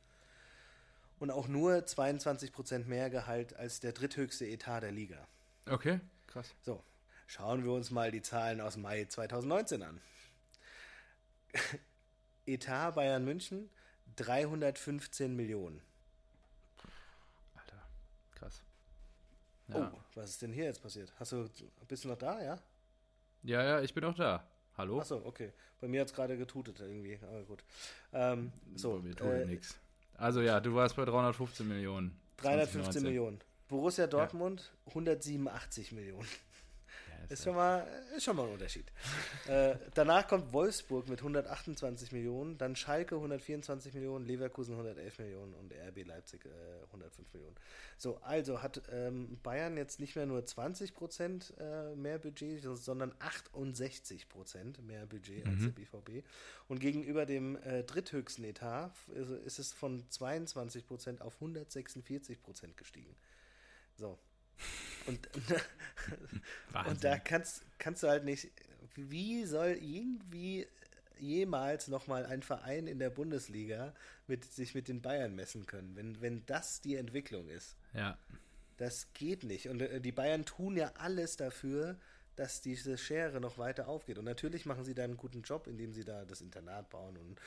Und auch nur 22% mehr Gehalt als der dritthöchste Etat der Liga. Okay, krass. So, schauen wir uns mal die Zahlen aus Mai 2019 an. Etat Bayern München 315 Millionen. Alter, krass. Ja. Oh, was ist denn hier jetzt passiert? Hast du, bist du noch da, ja? Ja, ja, ich bin auch da. Hallo? Achso, okay. Bei mir hat es gerade getutet irgendwie, aber gut. Ähm, so, Bei mir tut äh, nichts. Also ja, du warst bei 315 Millionen. 315 Millionen. Borussia Dortmund ja. 187 Millionen ist, schon mal, ist schon mal ein Unterschied. äh, danach kommt Wolfsburg mit 128 Millionen, dann Schalke 124 Millionen, Leverkusen 111 Millionen und RB Leipzig äh, 105 Millionen. So, also hat ähm, Bayern jetzt nicht mehr nur 20 Prozent äh, mehr Budget, sondern 68 Prozent mehr Budget als mhm. der BVB. Und gegenüber dem äh, dritthöchsten Etat ist, ist es von 22 Prozent auf 146 Prozent gestiegen. So, Und, und da kannst, kannst du halt nicht, wie soll irgendwie jemals nochmal ein Verein in der Bundesliga mit, sich mit den Bayern messen können, wenn, wenn das die Entwicklung ist. Ja. Das geht nicht. Und äh, die Bayern tun ja alles dafür, dass diese Schere noch weiter aufgeht. Und natürlich machen sie da einen guten Job, indem sie da das Internat bauen und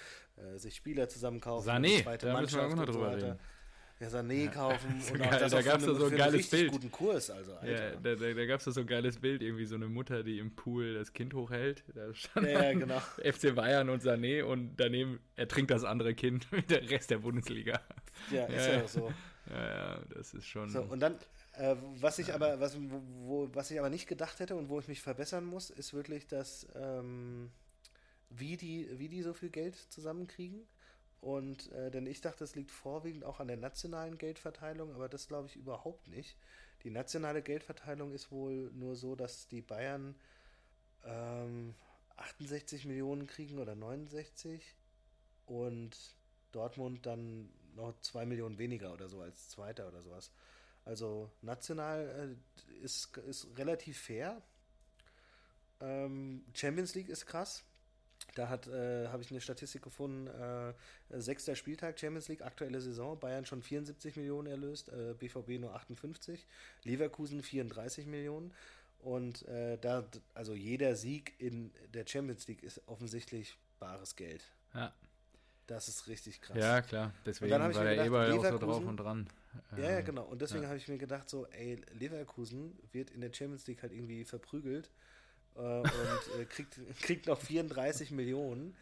äh, sich Spieler zusammenkaufen. Sané, zweite da Mannschaft müssen wir auch noch drüber so reden ja, Sané kaufen so und geil, auch das da gab es so ein geiles Bild. guten Kurs, also, Alter. Ja, da, da, da gab es so ein geiles Bild, irgendwie so eine Mutter, die im Pool das Kind hochhält. Da stand ja, ja, genau. FC Bayern und Sané und daneben ertrinkt das andere Kind mit der Rest der Bundesliga. Ja, ist ja, ja so. Ja, ja, das ist schon. So, und dann, äh, was ich aber, was, wo, was ich aber nicht gedacht hätte und wo ich mich verbessern muss, ist wirklich, dass ähm, wie die, wie die so viel Geld zusammenkriegen. Und äh, denn ich dachte, das liegt vorwiegend auch an der nationalen Geldverteilung, aber das glaube ich überhaupt nicht. Die nationale Geldverteilung ist wohl nur so, dass die Bayern ähm, 68 Millionen kriegen oder 69 und Dortmund dann noch 2 Millionen weniger oder so als Zweiter oder sowas. Also national äh, ist, ist relativ fair. Ähm, Champions League ist krass. Da äh, habe ich eine Statistik gefunden, äh, sechster Spieltag Champions League, aktuelle Saison, Bayern schon 74 Millionen erlöst, äh, BVB nur 58, Leverkusen 34 Millionen. Und äh, da, also jeder Sieg in der Champions League ist offensichtlich bares Geld. Ja. Das ist richtig krass. Ja, klar. Deswegen war der gedacht, Eber auch so drauf und dran. Ja, ja, genau. Und deswegen ja. habe ich mir gedacht, so, ey, Leverkusen wird in der Champions League halt irgendwie verprügelt äh, und äh, kriegt, kriegt noch 34 Millionen.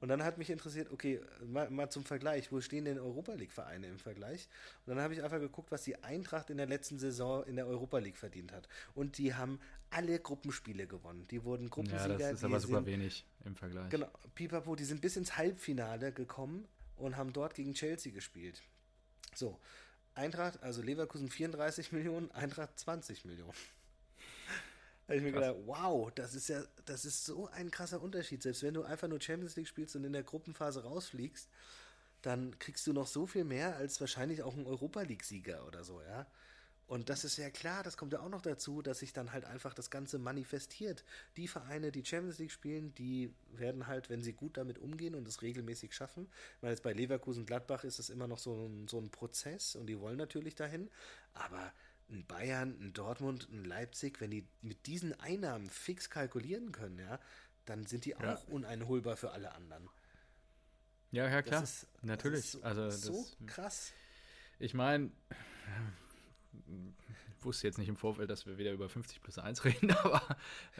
Und dann hat mich interessiert, okay, mal, mal, zum Vergleich, wo stehen denn Europa League-Vereine im Vergleich? Und dann habe ich einfach geguckt, was die Eintracht in der letzten Saison in der Europa League verdient hat. Und die haben alle Gruppenspiele gewonnen. Die wurden Gruppensieger. Ja, das ist aber super sind, wenig im Vergleich. Genau, Pipapo, die sind bis ins Halbfinale gekommen und haben dort gegen Chelsea gespielt. So, Eintracht, also Leverkusen 34 Millionen, Eintracht 20 Millionen habe ich mir Krass. gedacht, wow, das ist ja, das ist so ein krasser Unterschied. Selbst wenn du einfach nur Champions League spielst und in der Gruppenphase rausfliegst, dann kriegst du noch so viel mehr als wahrscheinlich auch ein Europa League-Sieger oder so, ja. Und das ist ja klar, das kommt ja auch noch dazu, dass sich dann halt einfach das Ganze manifestiert. Die Vereine, die Champions League spielen, die werden halt, wenn sie gut damit umgehen und es regelmäßig schaffen, weil jetzt bei Leverkusen Gladbach ist es immer noch so ein, so ein Prozess und die wollen natürlich dahin, aber ein Bayern, ein Dortmund, ein Leipzig, wenn die mit diesen Einnahmen fix kalkulieren können, ja, dann sind die ja. auch uneinholbar für alle anderen. Ja, ja, klar. Das ist, Natürlich. Das ist so, also, das, so krass. Ich meine, wusste jetzt nicht im Vorfeld, dass wir wieder über 50 plus 1 reden, aber.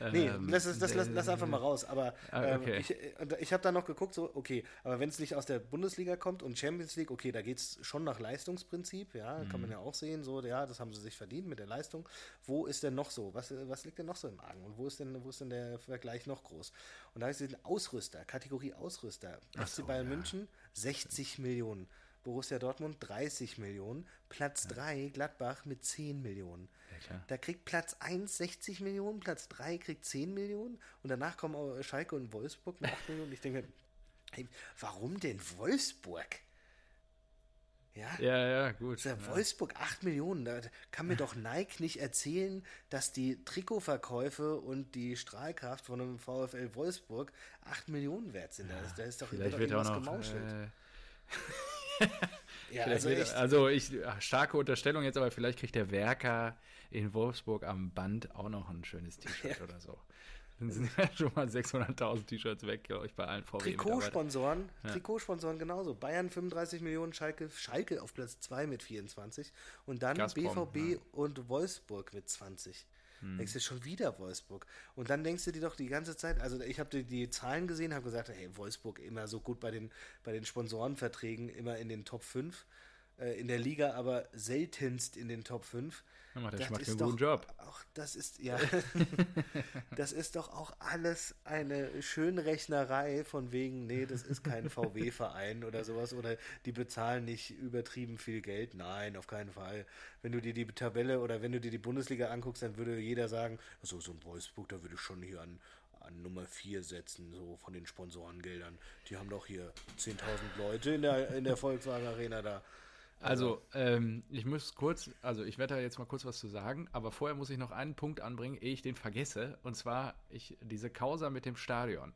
Ähm, nee, lass, das, lass, lass einfach mal raus. Aber ah, ähm, okay. ich, ich habe da noch geguckt, so, okay, aber wenn es nicht aus der Bundesliga kommt und Champions League, okay, da geht es schon nach Leistungsprinzip, ja, mhm. kann man mhm. ja auch sehen, so, ja, das haben sie sich verdient mit der Leistung. Wo ist denn noch so? Was, was liegt denn noch so im Argen? Und wo ist denn, wo ist denn der Vergleich noch groß? Und da ist ein Ausrüster, Kategorie Ausrüster. FC so, Bayern ja. München, 60 Millionen. Borussia Dortmund 30 Millionen, Platz 3 ja. Gladbach mit 10 Millionen. Ja, da kriegt Platz 1 60 Millionen, Platz 3 kriegt 10 Millionen und danach kommen Schalke und Wolfsburg mit 8 Millionen. Ich denke, hey, warum denn Wolfsburg? Ja, ja, ja gut. Ja. Wolfsburg 8 Millionen. Da kann mir doch Nike nicht erzählen, dass die Trikotverkäufe und die Strahlkraft von einem VfL Wolfsburg 8 Millionen wert sind. Ja, da ist doch, wird auch noch, gemauschelt. Äh, ja, also, wird, also ich, starke Unterstellung jetzt, aber vielleicht kriegt der Werker in Wolfsburg am Band auch noch ein schönes T-Shirt ja. oder so. Dann sind ja schon mal 600.000 T-Shirts weg, glaube ich, bei allen VW. Trikotsponsoren, ja. Trikotsponsoren genauso. Bayern 35 Millionen, Schalke, Schalke auf Platz 2 mit 24 und dann Gazprom, BVB ja. und Wolfsburg mit 20. Hm. Denkst du schon wieder Wolfsburg. Und dann denkst du dir doch die ganze Zeit, also ich habe die, die, Zahlen gesehen, habe gesagt, hey, Wolfsburg immer so gut bei den, bei den Sponsorenverträgen, immer in den Top 5 äh, in der Liga aber seltenst in den Top 5. Macht der das Schmack einen guten Job. Auch, das ist, ja, das ist doch auch alles eine Schönrechnerei von wegen, nee, das ist kein VW-Verein oder sowas oder die bezahlen nicht übertrieben viel Geld. Nein, auf keinen Fall. Wenn du dir die Tabelle oder wenn du dir die Bundesliga anguckst, dann würde jeder sagen, so, so ein Wolfsburg, da würde ich schon hier an, an Nummer 4 setzen, so von den Sponsorengeldern. Die haben doch hier 10.000 Leute in der, in der Volkswagen Arena da. Also, ähm, ich muss kurz, also ich werde da jetzt mal kurz was zu sagen, aber vorher muss ich noch einen Punkt anbringen, ehe ich den vergesse. Und zwar ich, diese Causa mit dem Stadion.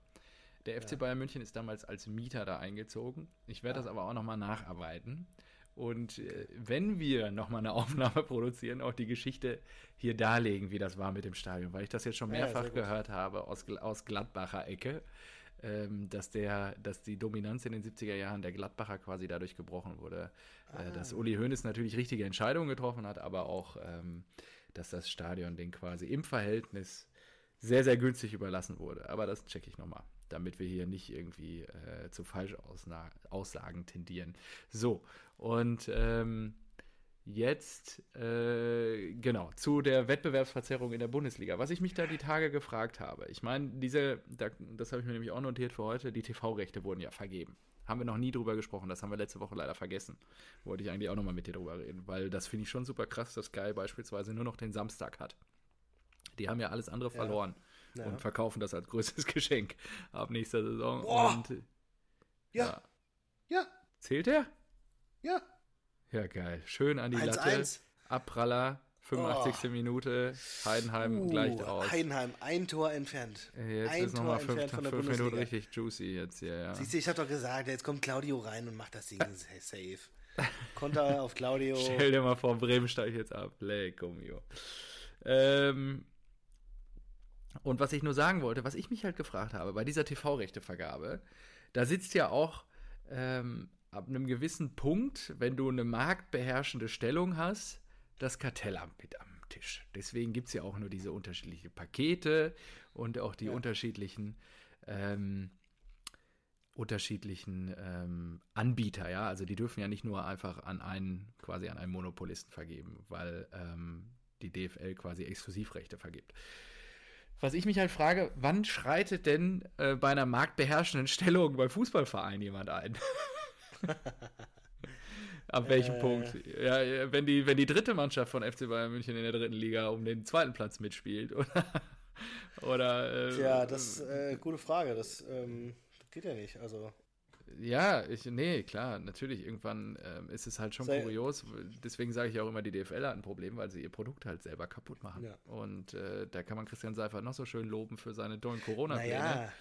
Der FC ja. Bayern München ist damals als Mieter da eingezogen. Ich werde ja. das aber auch nochmal nacharbeiten. Und äh, wenn wir nochmal eine Aufnahme produzieren, auch die Geschichte hier darlegen, wie das war mit dem Stadion, weil ich das jetzt schon mehrfach ja, gehört habe aus, aus Gladbacher Ecke ähm, dass, der, dass die Dominanz in den 70er Jahren der Gladbacher quasi dadurch gebrochen wurde. Äh, ah. Äh, dass Uli Hoeneß natürlich richtige Entscheidungen getroffen hat, aber auch, ähm, dass das Stadion den quasi im Verhältnis sehr, sehr günstig überlassen wurde. Aber das checke ich nochmal, damit wir hier nicht irgendwie äh, zu Falschaussagen tendieren. So, und ähm, Jetzt, äh, genau, zu der Wettbewerbsverzerrung in der Bundesliga. Was ich mich da die Tage gefragt habe. Ich meine, diese, da, das habe ich mir nämlich auch notiert für heute, die TV-Rechte wurden ja vergeben. Haben wir noch nie drüber gesprochen, das haben wir letzte Woche leider vergessen. Wollte ich eigentlich auch nochmal mit dir drüber reden, weil das finde ich schon super krass, dass Sky beispielsweise nur noch den Samstag hat. Die haben ja alles andere verloren ja. Ja. und verkaufen das als größtes Geschenk ab nächster Saison. Boah. Und, ja. ja. Ja. Zählt er? Ja. Ja, geil. Schön an die 1 -1. Latte. Abpraller, 85. Oh. Minute. Heidenheim uh, gleicht aus. Heidenheim, ein Tor entfernt. Jetzt ein ist nochmal fünf, fünf Minuten richtig juicy jetzt hier, ja. Siehst du, ich hab doch gesagt, jetzt kommt Claudio rein und macht das Ding safe. Konter auf Claudio. Stell dir mal vor, Bremen steigt jetzt ab. Lecco mio. Ähm, und was ich nur sagen wollte, was ich mich halt gefragt habe, bei dieser TV-Rechtevergabe, da sitzt ja auch ähm, ab einem gewissen Punkt, wenn du eine marktbeherrschende Stellung hast, das Kartellamt mit am Tisch. Deswegen gibt es ja auch nur diese unterschiedlichen Pakete und auch die ja. unterschiedlichen ähm, unterschiedlichen ähm, Anbieter, ja. Also die dürfen ja nicht nur einfach an einen, quasi an einen Monopolisten vergeben, weil ähm, die DFL quasi Exklusivrechte vergibt. Was ich mich halt frage, wann schreitet denn äh, bei einer marktbeherrschenden Stellung bei Fußballvereinen jemand ein? Ab welchem äh, Punkt? Ja, wenn die, wenn die dritte Mannschaft von FC Bayern München in der dritten Liga um den zweiten Platz mitspielt, oder? oder äh, Tja, das ist äh, gute Frage. Das ähm, geht ja nicht. Also. Ja, ich, nee, klar, natürlich. Irgendwann ähm, ist es halt schon Sei, kurios. Deswegen sage ich auch immer, die DFL hat ein Problem, weil sie ihr Produkt halt selber kaputt machen. Ja. Und äh, da kann man Christian Seifert noch so schön loben für seine tollen Corona-Pläne. Naja,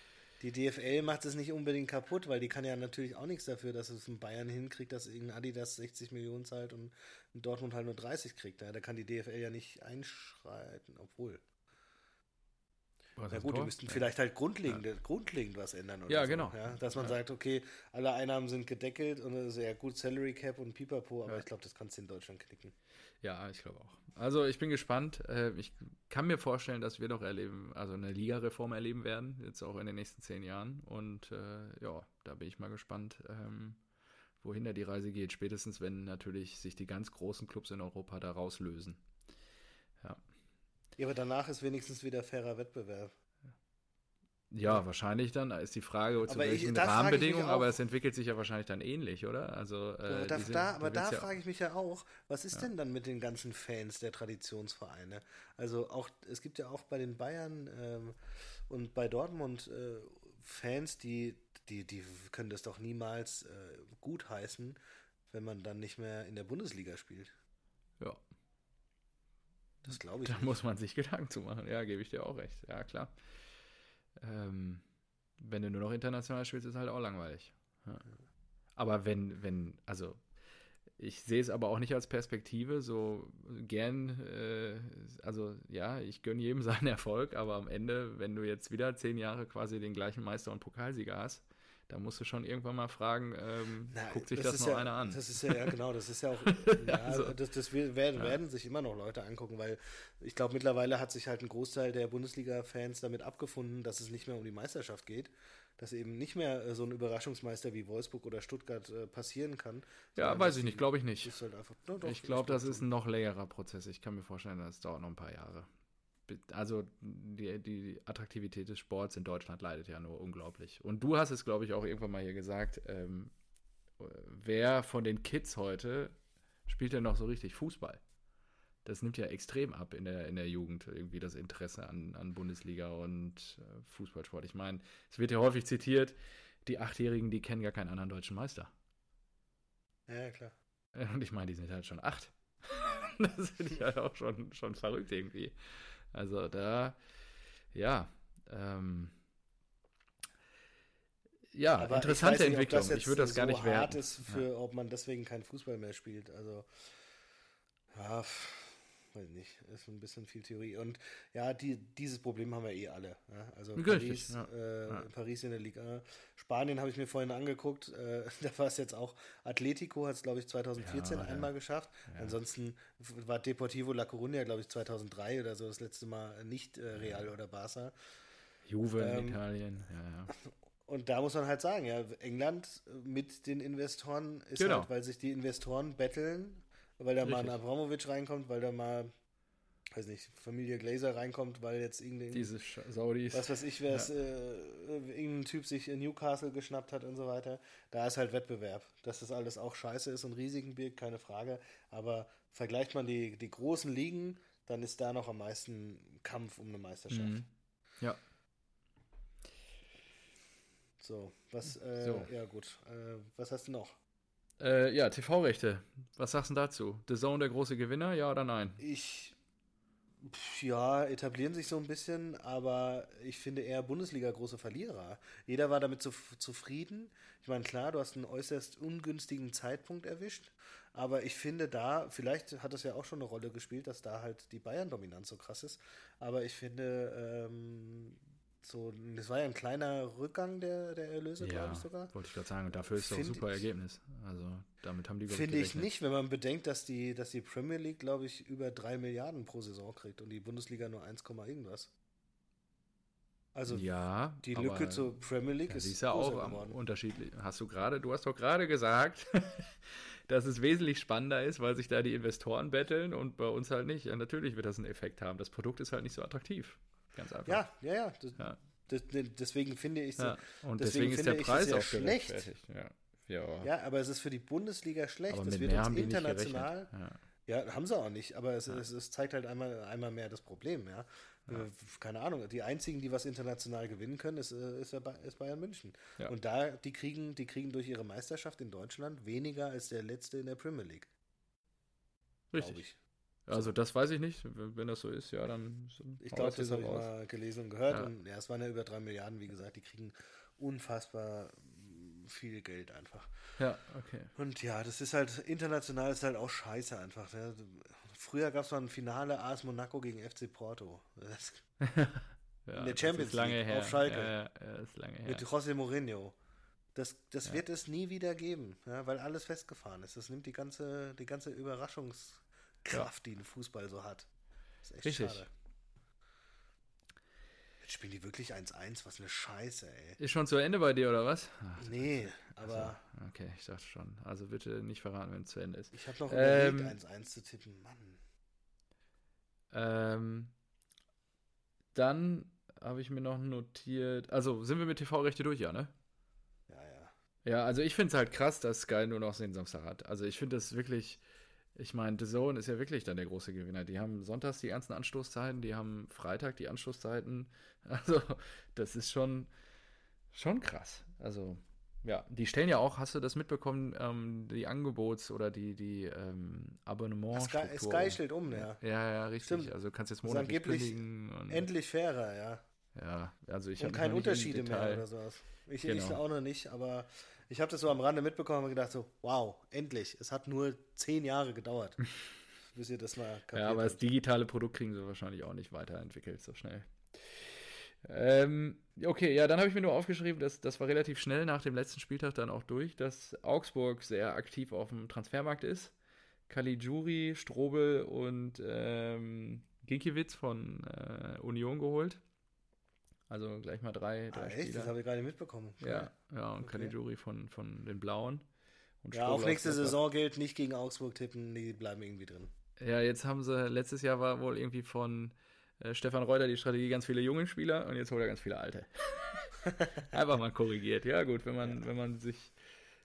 die DFL macht es nicht unbedingt kaputt, weil die kann ja natürlich auch nichts dafür, dass es in Bayern hinkriegt, dass irgendein Adidas 60 Millionen zahlt und in Dortmund halt nur 30 kriegt. Da kann die DFL ja nicht einschreiten, obwohl. Was ja gut, die müssten vielleicht halt grundlegend, ja. grundlegend was ändern. ja, so, genau. Ja? Dass man ja. sagt, okay, alle Einnahmen sind gedeckelt und das ist ja gut Salary Cap und Pipapo, aber ich glaube, das kannst du in Deutschland knicken. Ja, ich glaube auch. Also ich bin gespannt. Äh, ich kann mir vorstellen, dass wir noch erleben, also eine Ligareform erleben werden, jetzt auch in den nächsten zehn Jahren. Und äh, ja, da bin ich mal gespannt, ähm, wohin da die Reise geht. Spätestens, wenn natürlich sich die ganz großen Clubs in Europa da rauslösen. Ja. Aber danach ist wenigstens wieder fairer Wettbewerb. Ja, wahrscheinlich dann ist die Frage, zu aber welchen ich, Rahmenbedingungen, aber es entwickelt sich ja wahrscheinlich dann ähnlich, oder? Also, äh, da, da, aber da ja frage ich mich ja auch, was ist ja. denn dann mit den ganzen Fans der Traditionsvereine? Also auch, es gibt ja auch bei den Bayern ähm, und bei Dortmund äh, Fans, die, die, die können das doch niemals äh, gut heißen, wenn man dann nicht mehr in der Bundesliga spielt. Ja. Das glaube ich. Da nicht. muss man sich Gedanken zu machen, ja, gebe ich dir auch recht. Ja, klar. Ähm, wenn du nur noch international spielst, ist es halt auch langweilig. Ja. Aber wenn, wenn, also ich sehe es aber auch nicht als Perspektive, so gern, äh, also ja, ich gönne jedem seinen Erfolg, aber am Ende, wenn du jetzt wieder zehn Jahre quasi den gleichen Meister und Pokalsieger hast, da musst du schon irgendwann mal fragen, ähm, Na, guckt sich das, das noch ja, einer an? Das ist ja, ja, genau, das ist ja auch, ja, also, das, das werden, werden sich immer noch Leute angucken, weil ich glaube, mittlerweile hat sich halt ein Großteil der Bundesliga-Fans damit abgefunden, dass es nicht mehr um die Meisterschaft geht, dass eben nicht mehr äh, so ein Überraschungsmeister wie Wolfsburg oder Stuttgart äh, passieren kann. Ja, weiß ich nicht, glaube ich nicht. Halt einfach, no, doch, ich glaube, das ist ein noch längerer Prozess. Ich kann mir vorstellen, das dauert noch ein paar Jahre also die, die Attraktivität des Sports in Deutschland leidet ja nur unglaublich. Und du hast es, glaube ich, auch irgendwann mal hier gesagt, ähm, wer von den Kids heute spielt denn noch so richtig Fußball? Das nimmt ja extrem ab in der, in der Jugend, irgendwie das Interesse an, an Bundesliga und äh, Fußballsport. Ich meine, es wird ja häufig zitiert, die Achtjährigen, die kennen gar keinen anderen deutschen Meister. Ja, klar. Und ich meine, die sind halt schon acht. das finde ich halt auch schon, schon verrückt irgendwie. Also da, ja, ähm, ja, Aber interessante ich nicht, Entwicklung. ich würde das gar nicht werten. hart ist, für, ja. ob man deswegen keinen Fußball mehr spielt. Also, ja, weiß nicht, ist ein bisschen viel Theorie. Und ja, die, dieses Problem haben wir eh alle. Ja? Also Paris, ja. Äh, ja. Paris in der Liga. Spanien habe ich mir vorhin angeguckt. Äh, da war es jetzt auch. Atletico hat es, glaube ich, 2014 einmal geschafft. Ansonsten war Deportivo La Coruña, glaube ich, 2003 oder so das letzte Mal nicht äh, Real oder Barca. Juve ähm, in Italien, ja, ja. Und da muss man halt sagen, ja, England mit den Investoren ist genau. halt, weil sich die Investoren betteln, weil da Richtig. mal ein Abramovic reinkommt, weil da mal, weiß nicht, Familie Glazer reinkommt, weil jetzt irgendein. Diese Saudis. Was weiß ich, wer es, ja. äh, irgendein Typ sich in Newcastle geschnappt hat und so weiter. Da ist halt Wettbewerb. Dass das alles auch scheiße ist und Risiken birgt, keine Frage. Aber vergleicht man die, die großen Ligen, dann ist da noch am meisten Kampf um eine Meisterschaft. Mhm. Ja. So, was, äh, so. ja gut, äh, was hast du noch? Äh, ja, TV-Rechte. Was sagst du dazu? The Zone der große Gewinner, ja oder nein? Ich, ja, etablieren sich so ein bisschen, aber ich finde eher Bundesliga große Verlierer. Jeder war damit zu, zufrieden. Ich meine, klar, du hast einen äußerst ungünstigen Zeitpunkt erwischt, aber ich finde da, vielleicht hat es ja auch schon eine Rolle gespielt, dass da halt die Bayern-Dominanz so krass ist, aber ich finde, ähm, so, das war ja ein kleiner Rückgang der, der Erlöse, ja, glaube ich sogar. Wollte ich gerade sagen, und dafür ist es auch ein super Ergebnis. Also damit haben die Finde ich nicht, wenn man bedenkt, dass die, dass die Premier League, glaube ich, über 3 Milliarden pro Saison kriegt und die Bundesliga nur 1, irgendwas. Also ja, die Lücke zur Premier League ist, ist ja auch geworden. unterschiedlich. Hast du gerade, du hast doch gerade gesagt, dass es wesentlich spannender ist, weil sich da die Investoren betteln und bei uns halt nicht. Ja, natürlich wird das einen Effekt haben. Das Produkt ist halt nicht so attraktiv. Ganz einfach. Ja, ja, ja. Das, ja. Das, deswegen finde ich ja. Und deswegen, deswegen ist der Preis auch schlecht. Ja. Ja. ja, aber es ist für die Bundesliga schlecht. Aber das wird uns international. Ja. ja. haben sie auch nicht, aber es, es, es, zeigt halt einmal, einmal mehr das Problem, ja. Äh, keine Ahnung, die einzigen, die was international gewinnen können, ist, äh, ist, ist Bayern München. Und da, die kriegen, die kriegen durch ihre Meisterschaft in Deutschland weniger als der letzte in der Premier League. Richtig. Also das weiß ich nicht. Wenn das so ist, ja, dann. Ich glaube, das habe ich mal gelesen und gehört. Ja. Und ja, es waren ja über drei Milliarden, wie gesagt, die kriegen unfassbar viel Geld einfach. Ja, okay. Und ja, das ist halt, international ist halt auch scheiße einfach. Ne? Früher gab es mal ein Finale AS Monaco gegen FC Porto. ja, in der Champions League her. auf Schalke. Ja, ja, ist lange her. Mit José Mourinho. Das, das wird es nie wieder geben, weil alles festgefahren ist. Das nimmt die ganze, die ganze Überraschungs- Kraft, ja. die ein Fußball so hat. Das ist echt Richtig. schade. Jetzt spielen die wirklich 1-1, was eine Scheiße, ey. Ist schon zu Ende bei dir, oder was? Ach, nee, aber. Also, okay, ich dachte schon. Also bitte nicht verraten, wenn es zu Ende ist. Ich habe noch ähm, überlegt, 1-1 zu tippen, Mann. Ähm, dann habe ich mir noch notiert. Also sind wir mit TV-Rechte durch, ja, ne? Ja, ja. Ja, also ich finde es halt krass, dass Sky nur noch den Samstag hat. Also ich finde das wirklich ich meine, The Zone ist ja wirklich dann der große Gewinner. Die haben sonntags die ganzen Anstoßzeiten, die haben Freitag die Anstoßzeiten. Also, das ist schon, schon krass. Also, ja, die stellen ja auch, hast du das mitbekommen, ähm, die Angebots- oder die, die ähm, Abonnements. Sky, Sky stellt um, ja. Ja, ja, richtig. Stimmt. Also, du kannst jetzt monatlich kündigen. Und, endlich fairer, ja. Ja, also ich habe. keine Unterschiede mehr oder sowas. Ich, genau. ich auch noch nicht, aber ich habe das so am Rande mitbekommen und gedacht so, wow, endlich. Es hat nur zehn Jahre gedauert, bis ihr das mal kapiert Ja, aber habt. das digitale Produkt kriegen sie wahrscheinlich auch nicht weiterentwickelt so schnell. Ähm, okay, ja, dann habe ich mir nur aufgeschrieben, dass das war relativ schnell nach dem letzten Spieltag dann auch durch, dass Augsburg sehr aktiv auf dem Transfermarkt ist. Caligiuri, Strobel und ähm, Ginkiewicz von äh, Union geholt. Also gleich mal drei, drei ah, echt? Spieler. Das habe ich gerade mitbekommen. Ja, ja und okay. Caligiuri von, von den Blauen. Und ja, auch nächste Saison gilt nicht gegen Augsburg tippen, die bleiben irgendwie drin. Ja, jetzt haben sie, letztes Jahr war wohl irgendwie von äh, Stefan Reuter die Strategie ganz viele junge Spieler und jetzt holt er ganz viele alte. Einfach mal korrigiert. Ja, gut, wenn man, ja. wenn man sich,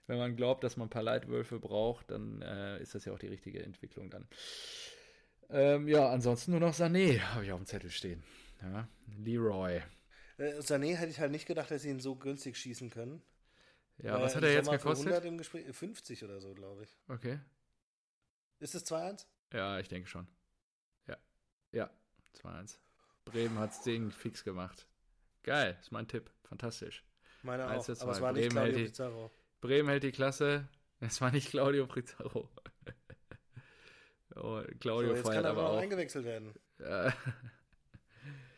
wenn man glaubt, dass man ein paar Leitwölfe braucht, dann äh, ist das ja auch die richtige Entwicklung dann. Ähm, ja, ansonsten nur noch Sané habe ich auf dem Zettel stehen. Ja, Leroy. Äh, Sané hätte ich halt nicht gedacht, dass sie ihn so günstig schießen können. Ja, was hat er jetzt gekostet? 100 im Gespräch, 50 oder so, glaube ich. Okay. Ist es 2-1? Ja, ich denke schon. Ja. Ja, 2-1. Bremen hat das Ding fix gemacht. Geil, ist mein Tipp. Fantastisch. Meine auch. Aber es war nicht Bremen Claudio hält die- Pizarro. Bremen hält die Klasse. Es war nicht Claudio Pizarro. oh, So, Claudio jetzt feiert kann er aber aber auch. eingewechselt werden. Ja,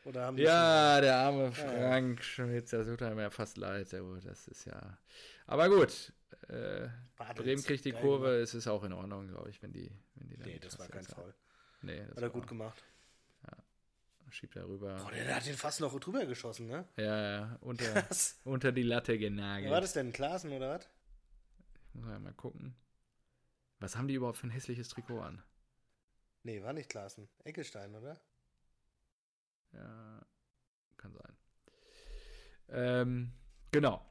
Oder haben ja, der arme Ja, ja. Frank Schmitz, das tut einem ja fast leid. Das ist ja. Aber gut, äh, Bremen kriegt die geil Kurve, gemacht. es ist auch in Ordnung, glaube ich, wenn die, wenn die dann Nee, das war kein Foul. haben. Nee, das Hat er war, gut gemacht. schiebt er rüber. Boah, der hat den fast noch drüber geschossen, ne? Ja, ja, unter, unter die Latte genagelt. war das denn? Klaassen oder was? Muss man mal gucken. Was haben die überhaupt für ein hässliches Trikot an? Nee, war nicht Klaassen. Eckestein, oder? Ja, kann sein. Ähm, genau.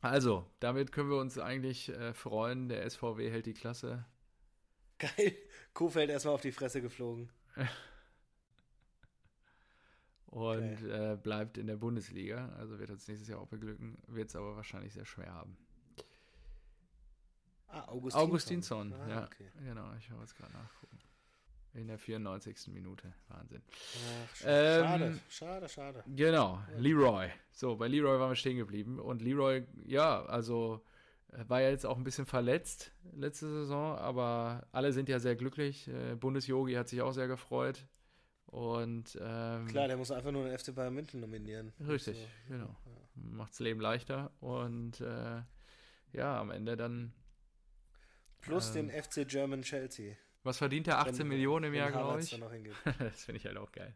Also, damit können wir uns eigentlich äh, freuen. Der SVW hält die Klasse. Geil. Kofeld erstmal auf die Fresse geflogen. und äh, bleibt in der Bundesliga. Also wird uns nächstes Jahr auch beglücken, wird es aber wahrscheinlich sehr schwer haben. Ah, Augustinsson. Augustinsson, Ah, ja. okay. Genau, ich habe jetzt gerade nachgucken. In der 94. Minute. Wahnsinn. Ach, sch Ähm, schade, schade, schade. Genau, Leroy. So, bei Leroy waren wir stehen geblieben. Und Leroy, ja, also äh, war ja jetzt auch ein bisschen verletzt letzte Saison, aber alle sind ja sehr glücklich. Äh, Bundesjogi hat sich auch sehr gefreut. Und ähm, Klar, der muss einfach nur den FC Bayern München nominieren. Richtig, So, genau. ja. macht's Leben leichter. Und äh, ja, am Ende dann, Plus Ähm, den FC German Chelsea. Was verdient er? 18 Wenn- Millionen im Jahr, glaube ich. das finde ich halt auch geil.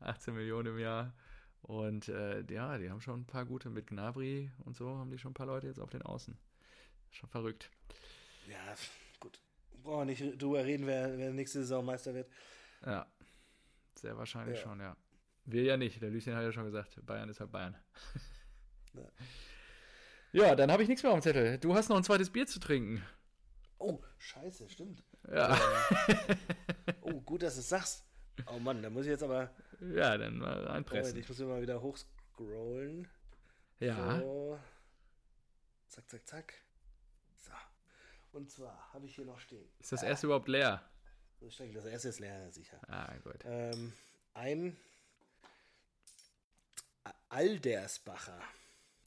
18 Millionen im Jahr. Und äh, ja, die haben schon ein paar gute mit Gnabry und so, haben die schon ein paar Leute jetzt auf den Außen. Schon verrückt. Ja, gut. Brauchen wir nicht drüber reden, wer, wer nächste Saison Meister wird. Ja, sehr wahrscheinlich Ja. schon, ja. Wir ja nicht. Der Lucien hat ja schon gesagt, Bayern ist halt Bayern. Ja. Ja, dann habe ich nichts mehr auf dem Zettel. Du hast noch ein zweites Bier zu trinken. Oh, scheiße, stimmt. Ja, Oh, gut, dass du es sagst. Oh Mann, da muss ich jetzt aber. ja dann mal Moment, reinpressen. ich muss immer wieder hochscrollen. Ja, So. Zack, zack, zack. So. Und zwar habe ich hier noch stehen. ist das erste überhaupt leer? Das erste ist leer, sicher. Ah, gut. Ähm, ein Aldersbacher.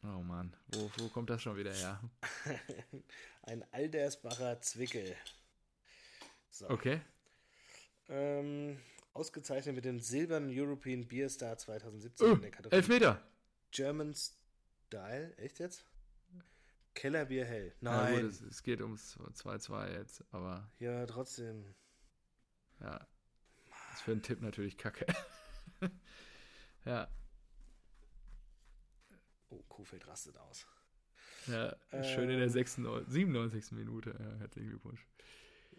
Oh Mann, wo, wo kommt das schon wieder her? ein Aldersbacher Zwickel. So. Okay. Ähm, ausgezeichnet mit dem silbernen European Beer Star 2017 Oh, in der Kategorie Elfmeter. German Style. Echt jetzt? Kellerbier hell. Nein. gut, es, es geht ums 2-2 jetzt, aber ja, trotzdem. ja. Ist für einen Tipp natürlich kacke. ja, Oh, Kuhfeld rastet aus. Ja, schön in der Ähm. 96, 97. Minute. Ja, herzlichen Glückwunsch.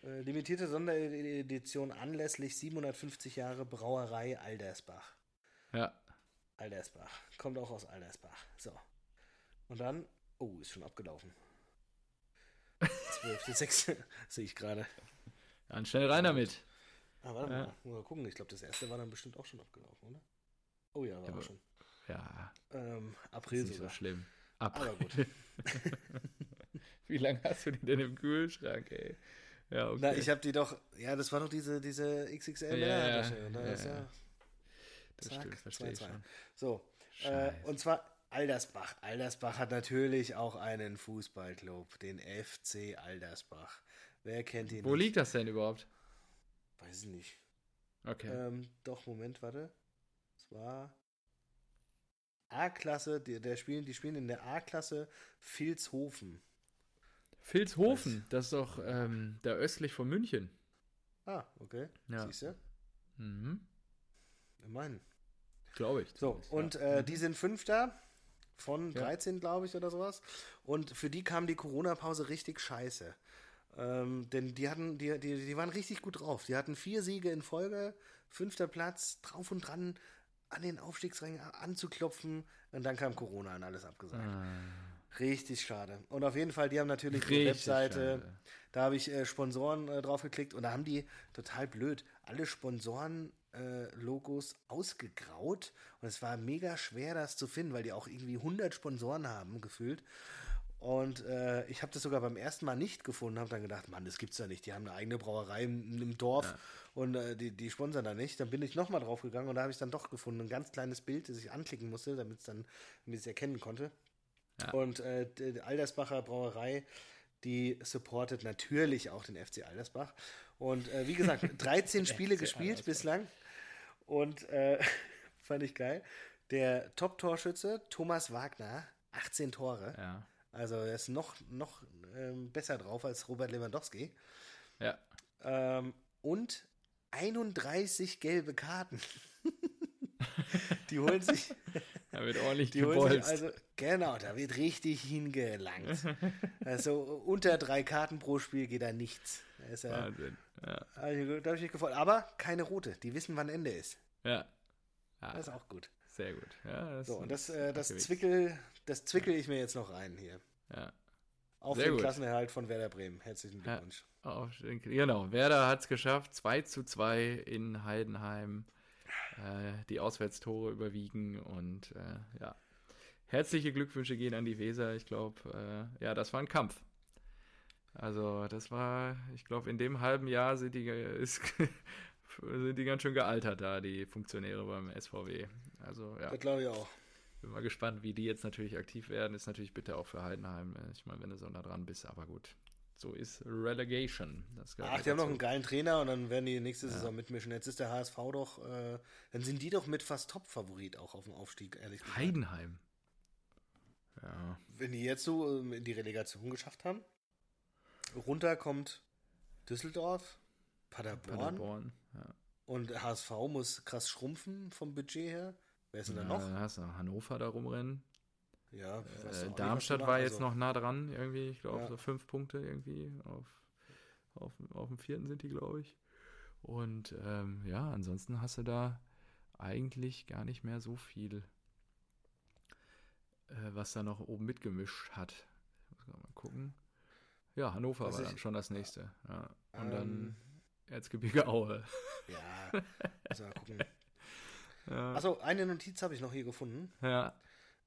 Äh, limitierte Sonderedition anlässlich 750 Jahre Brauerei Aldersbach. Ja, Aldersbach. Kommt auch aus Aldersbach. So. Und dann. Oh, ist schon abgelaufen. 12.6. sehe ich gerade. dann schnell rein damit. Ah, warte Ja. mal. Mal gucken. Ich glaube, das erste war dann bestimmt auch schon abgelaufen, oder? Oh ja, war Ja, auch schon. Ja, Ähm, ist April nicht so sogar. schlimm. Ab. Aber gut. Wie lange hast du die denn im Kühlschrank, ey? Ja, okay. Na, ich habe die doch. Ja, das war doch diese, diese XXL. Ja, ja, Tasche. Und da ja, das zack, stimmt, verstehe ich 2-2. schon. So. Äh, und zwar Aldersbach. Aldersbach hat natürlich auch einen Fußballclub, den FC Aldersbach. Wer kennt ihn Wo nicht? liegt das denn überhaupt? Weiß ich nicht. Okay. Ähm, doch, Moment, warte. Es war A-Klasse, die, der spielen, die spielen in der A-Klasse Vilshofen. Vilshofen, das ist doch ähm, da östlich von München. Ah, okay. Ja. Siehst du? Mhm. Immerhin. Glaube ich. So, und ja. äh, die sind Fünfter von Ja. 13, glaube ich, oder sowas. Und für die kam die Corona-Pause richtig scheiße. Ähm, denn die hatten, die, die, die waren richtig gut drauf. Die hatten vier Siege in Folge, fünfter Platz, drauf und dran, an den Aufstiegsrängen anzuklopfen. Und dann kam Corona und alles abgesagt. Ah, Richtig schade. Und auf jeden Fall, die haben natürlich die richtig Webseite. schade. Da habe ich äh, Sponsoren äh, drauf geklickt und da haben die total blöd alle Sponsoren-Logos ausgegraut und es war mega schwer, das zu finden, weil die auch irgendwie 100 Sponsoren haben gefühlt. Und äh, ich habe das sogar beim ersten Mal nicht gefunden, habe dann gedacht, Mann, das gibt's ja nicht. Die haben eine eigene Brauerei im, im Dorf ja. und äh, die, die sponsern da nicht. Dann bin ich nochmal drauf gegangen und da habe ich dann doch gefunden. Ein ganz kleines Bild, das ich anklicken musste, damit es dann, damit ich es erkennen konnte. Ja. Und äh, die Aldersbacher Brauerei, die supportet natürlich auch den FC Aldersbach. Und äh, wie gesagt, 13 Spiele gespielt bislang. Und äh, fand ich geil. Der Top-Torschütze Thomas Wagner, 18 Tore. Ja. Also er ist noch, noch ähm, besser drauf als Robert Lewandowski. Ja. Ähm, und 31 gelbe Karten. die holen sich. Da wird ordentlich die holen sich also Genau, da wird richtig hingelangt. also unter drei Karten pro Spiel geht da nichts. Da ist ja, Wahnsinn. Ja. Also, da habe ich mich gefreut. Aber keine rote. Die wissen, wann Ende ist. Ja. ja. Das ist auch gut. Sehr gut. Ja, so, und das, äh, das, Zwickel, das zwickel ich mir jetzt noch rein hier. Ja. Auf Sehr den gut. Klassenerhalt von Werder Bremen. Herzlichen Glückwunsch. Ja, auf, genau, Werder hat es geschafft. 2 zu 2 in Heidenheim. Äh, die Auswärtstore überwiegen und äh, ja. Herzliche Glückwünsche gehen an die Weser. Ich glaube, äh, ja, das war ein Kampf. Also, das war, ich glaube, in dem halben Jahr sind die, ist, sind die ganz schön gealtert da, die Funktionäre beim SVW. Also, ja. Das glaube ich auch. Bin mal gespannt, wie die jetzt natürlich aktiv werden. Ist natürlich bitter auch für Heidenheim. Ich meine, wenn du so nah dran bist, aber gut. So ist Relegation. Ach, die haben noch einen geilen Trainer und dann werden die nächste ja. Saison mitmischen. Jetzt ist der HSV doch, äh, dann sind die doch mit fast Top-Favorit auch auf dem Aufstieg, ehrlich gesagt. Heidenheim. Ja. Wenn die jetzt so ähm, in die Relegation geschafft haben, runter kommt Düsseldorf, Paderborn, Paderborn ja. und HSV muss krass schrumpfen vom Budget her. Wer ist denn da noch? Dann hast du Hannover da rumrennen. Ja, äh, Darmstadt war jetzt also. noch nah dran, irgendwie. Ich glaube, ja. so fünf Punkte irgendwie. Auf, auf, auf dem vierten sind die, glaube ich. Und ähm, ja, ansonsten hast du da eigentlich gar nicht mehr so viel, äh, was da noch oben mitgemischt hat. Ich muss mal gucken. Ja, Hannover was war dann schon das nächste. Ja. Und ähm, dann Erzgebirge Aue. Ja, also mal gucken. Ja. Achso, eine Notiz habe ich noch hier gefunden. Ja.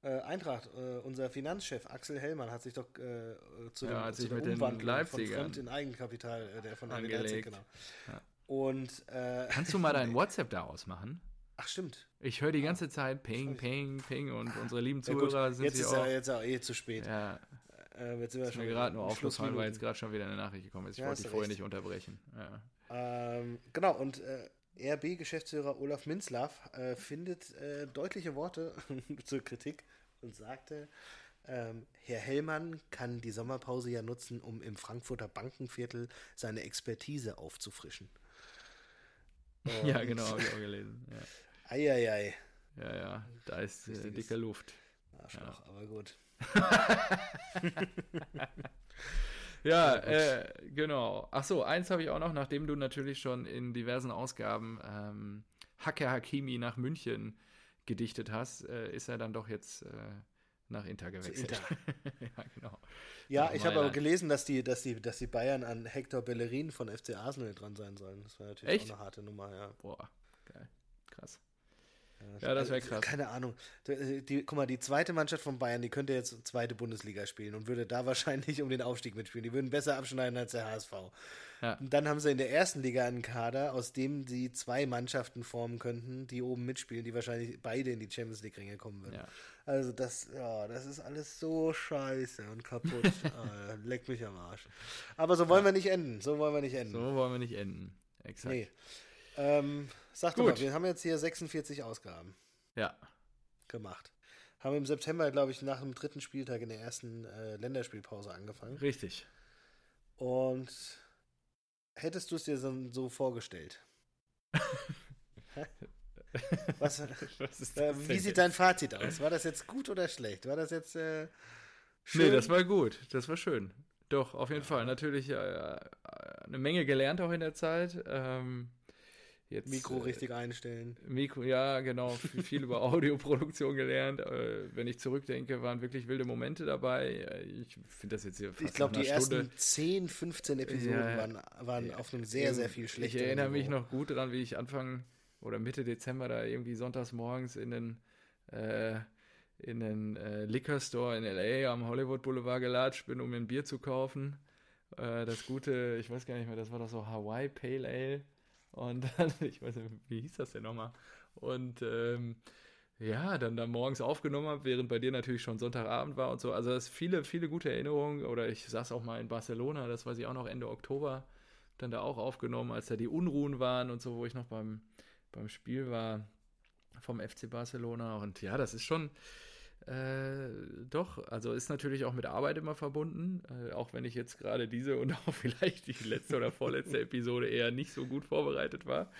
Äh, Eintracht, äh, unser Finanzchef Axel Hellmann hat sich doch äh, zu, ja, dem, zu der Umwandlung von Fremd in Eigenkapital äh, der von angelegt. Genau. Ja. Und äh, kannst du mal dein WhatsApp da ausmachen? Ach stimmt. Ich höre die ganze Zeit Ping, Ping, Ping und unsere lieben Zuhörer ja, sind jetzt ist auch. Ja, jetzt auch eh zu spät. Ja. Äh, jetzt sind wir ist mir gerade nur aufgefallen, weil jetzt gerade schon wieder eine Nachricht gekommen ist. Ich ja, wollte dich vorher nicht unterbrechen. Ja. Ähm, genau, und äh, RB-Geschäftsführer Olaf Minzlaff äh, findet äh, deutliche Worte zur Kritik und sagte, ähm, Herr Hellmann kann die Sommerpause ja nutzen, um im Frankfurter Bankenviertel seine Expertise aufzufrischen. Und ja, genau, habe ich auch gelesen. Ja. Eieiei. Ja, ja, da ist äh, dicke Luft. Arschloch, ja. aber gut. Ja, äh, genau. Ach so, eins habe ich auch noch, nachdem du natürlich schon in diversen Ausgaben ähm, Hacker Hakimi nach München gedichtet hast, äh, ist er dann doch jetzt äh, nach Inter gewechselt. Inter. ja, genau. Ja, ich habe aber gelesen, dass die, dass, die, dass die Bayern an Hector Bellerin von FC Arsenal dran sein sollen. Das war natürlich Echt? auch eine harte Nummer, ja. Boah, geil. Krass. Ja, das wäre krass. Keine Ahnung. Die, die, guck mal, die zweite Mannschaft von Bayern, die könnte jetzt zweite Bundesliga spielen und würde da wahrscheinlich um den Aufstieg mitspielen. Die würden besser abschneiden als der HSV. Ja. Und dann haben sie in der ersten Liga einen Kader, aus dem sie zwei Mannschaften formen könnten, die oben mitspielen, die wahrscheinlich beide in die Champions League-Ringe kommen würden. Ja. Also das, ja, das ist alles so scheiße und kaputt. ah, leck mich am Arsch. Aber so wollen wir nicht enden. So wollen wir nicht enden. So wollen wir nicht enden. Exakt. Nee. Ähm, sag Gut. mal, wir haben jetzt hier 46 Ausgaben. Ja. Gemacht. Haben im September, glaube ich, nach dem dritten Spieltag in der ersten äh, Länderspielpause angefangen. Richtig. Und hättest du es dir so, so vorgestellt? Was, Was äh, wie sieht dein Fazit aus? War das jetzt gut oder schlecht? War das jetzt äh, schön? Nee, das war gut. Das war schön. Doch, auf jeden ja. Fall. Natürlich äh, eine Menge gelernt auch in der Zeit. Ähm, Jetzt, Mikro äh, richtig einstellen. Mikro, ja, genau. Viel über Audioproduktion gelernt. Äh, wenn ich zurückdenke, waren wirklich wilde Momente dabei. Äh, ich finde das jetzt hier fast Ich glaube, die Stunde. ersten 10, 15 Episoden ja, waren, waren auf einem sehr, sehr viel schlechteren Ich erinnere mich noch gut daran, wie ich Anfang oder Mitte Dezember da irgendwie sonntags morgens in den äh, in den äh, Liquor Store in LA am Hollywood Boulevard gelatscht bin, um mir ein Bier zu kaufen. Äh, das gute, ich weiß gar nicht mehr, das war doch so Hawaii Pale Ale. Und dann, ich weiß nicht, wie hieß das denn nochmal? Und ähm, ja, dann da morgens aufgenommen habe, während bei dir natürlich schon Sonntagabend war und so. Also das viele, viele gute Erinnerungen. Oder ich saß auch mal in Barcelona, das weiß ich auch noch Ende Oktober, dann da auch aufgenommen, als da die Unruhen waren und so, wo ich noch beim, beim Spiel war vom FC Barcelona. Und ja, das ist schon, äh, doch, also ist natürlich auch mit Arbeit immer verbunden, äh, auch wenn ich jetzt gerade diese und auch vielleicht die letzte oder vorletzte Episode eher nicht so gut vorbereitet war.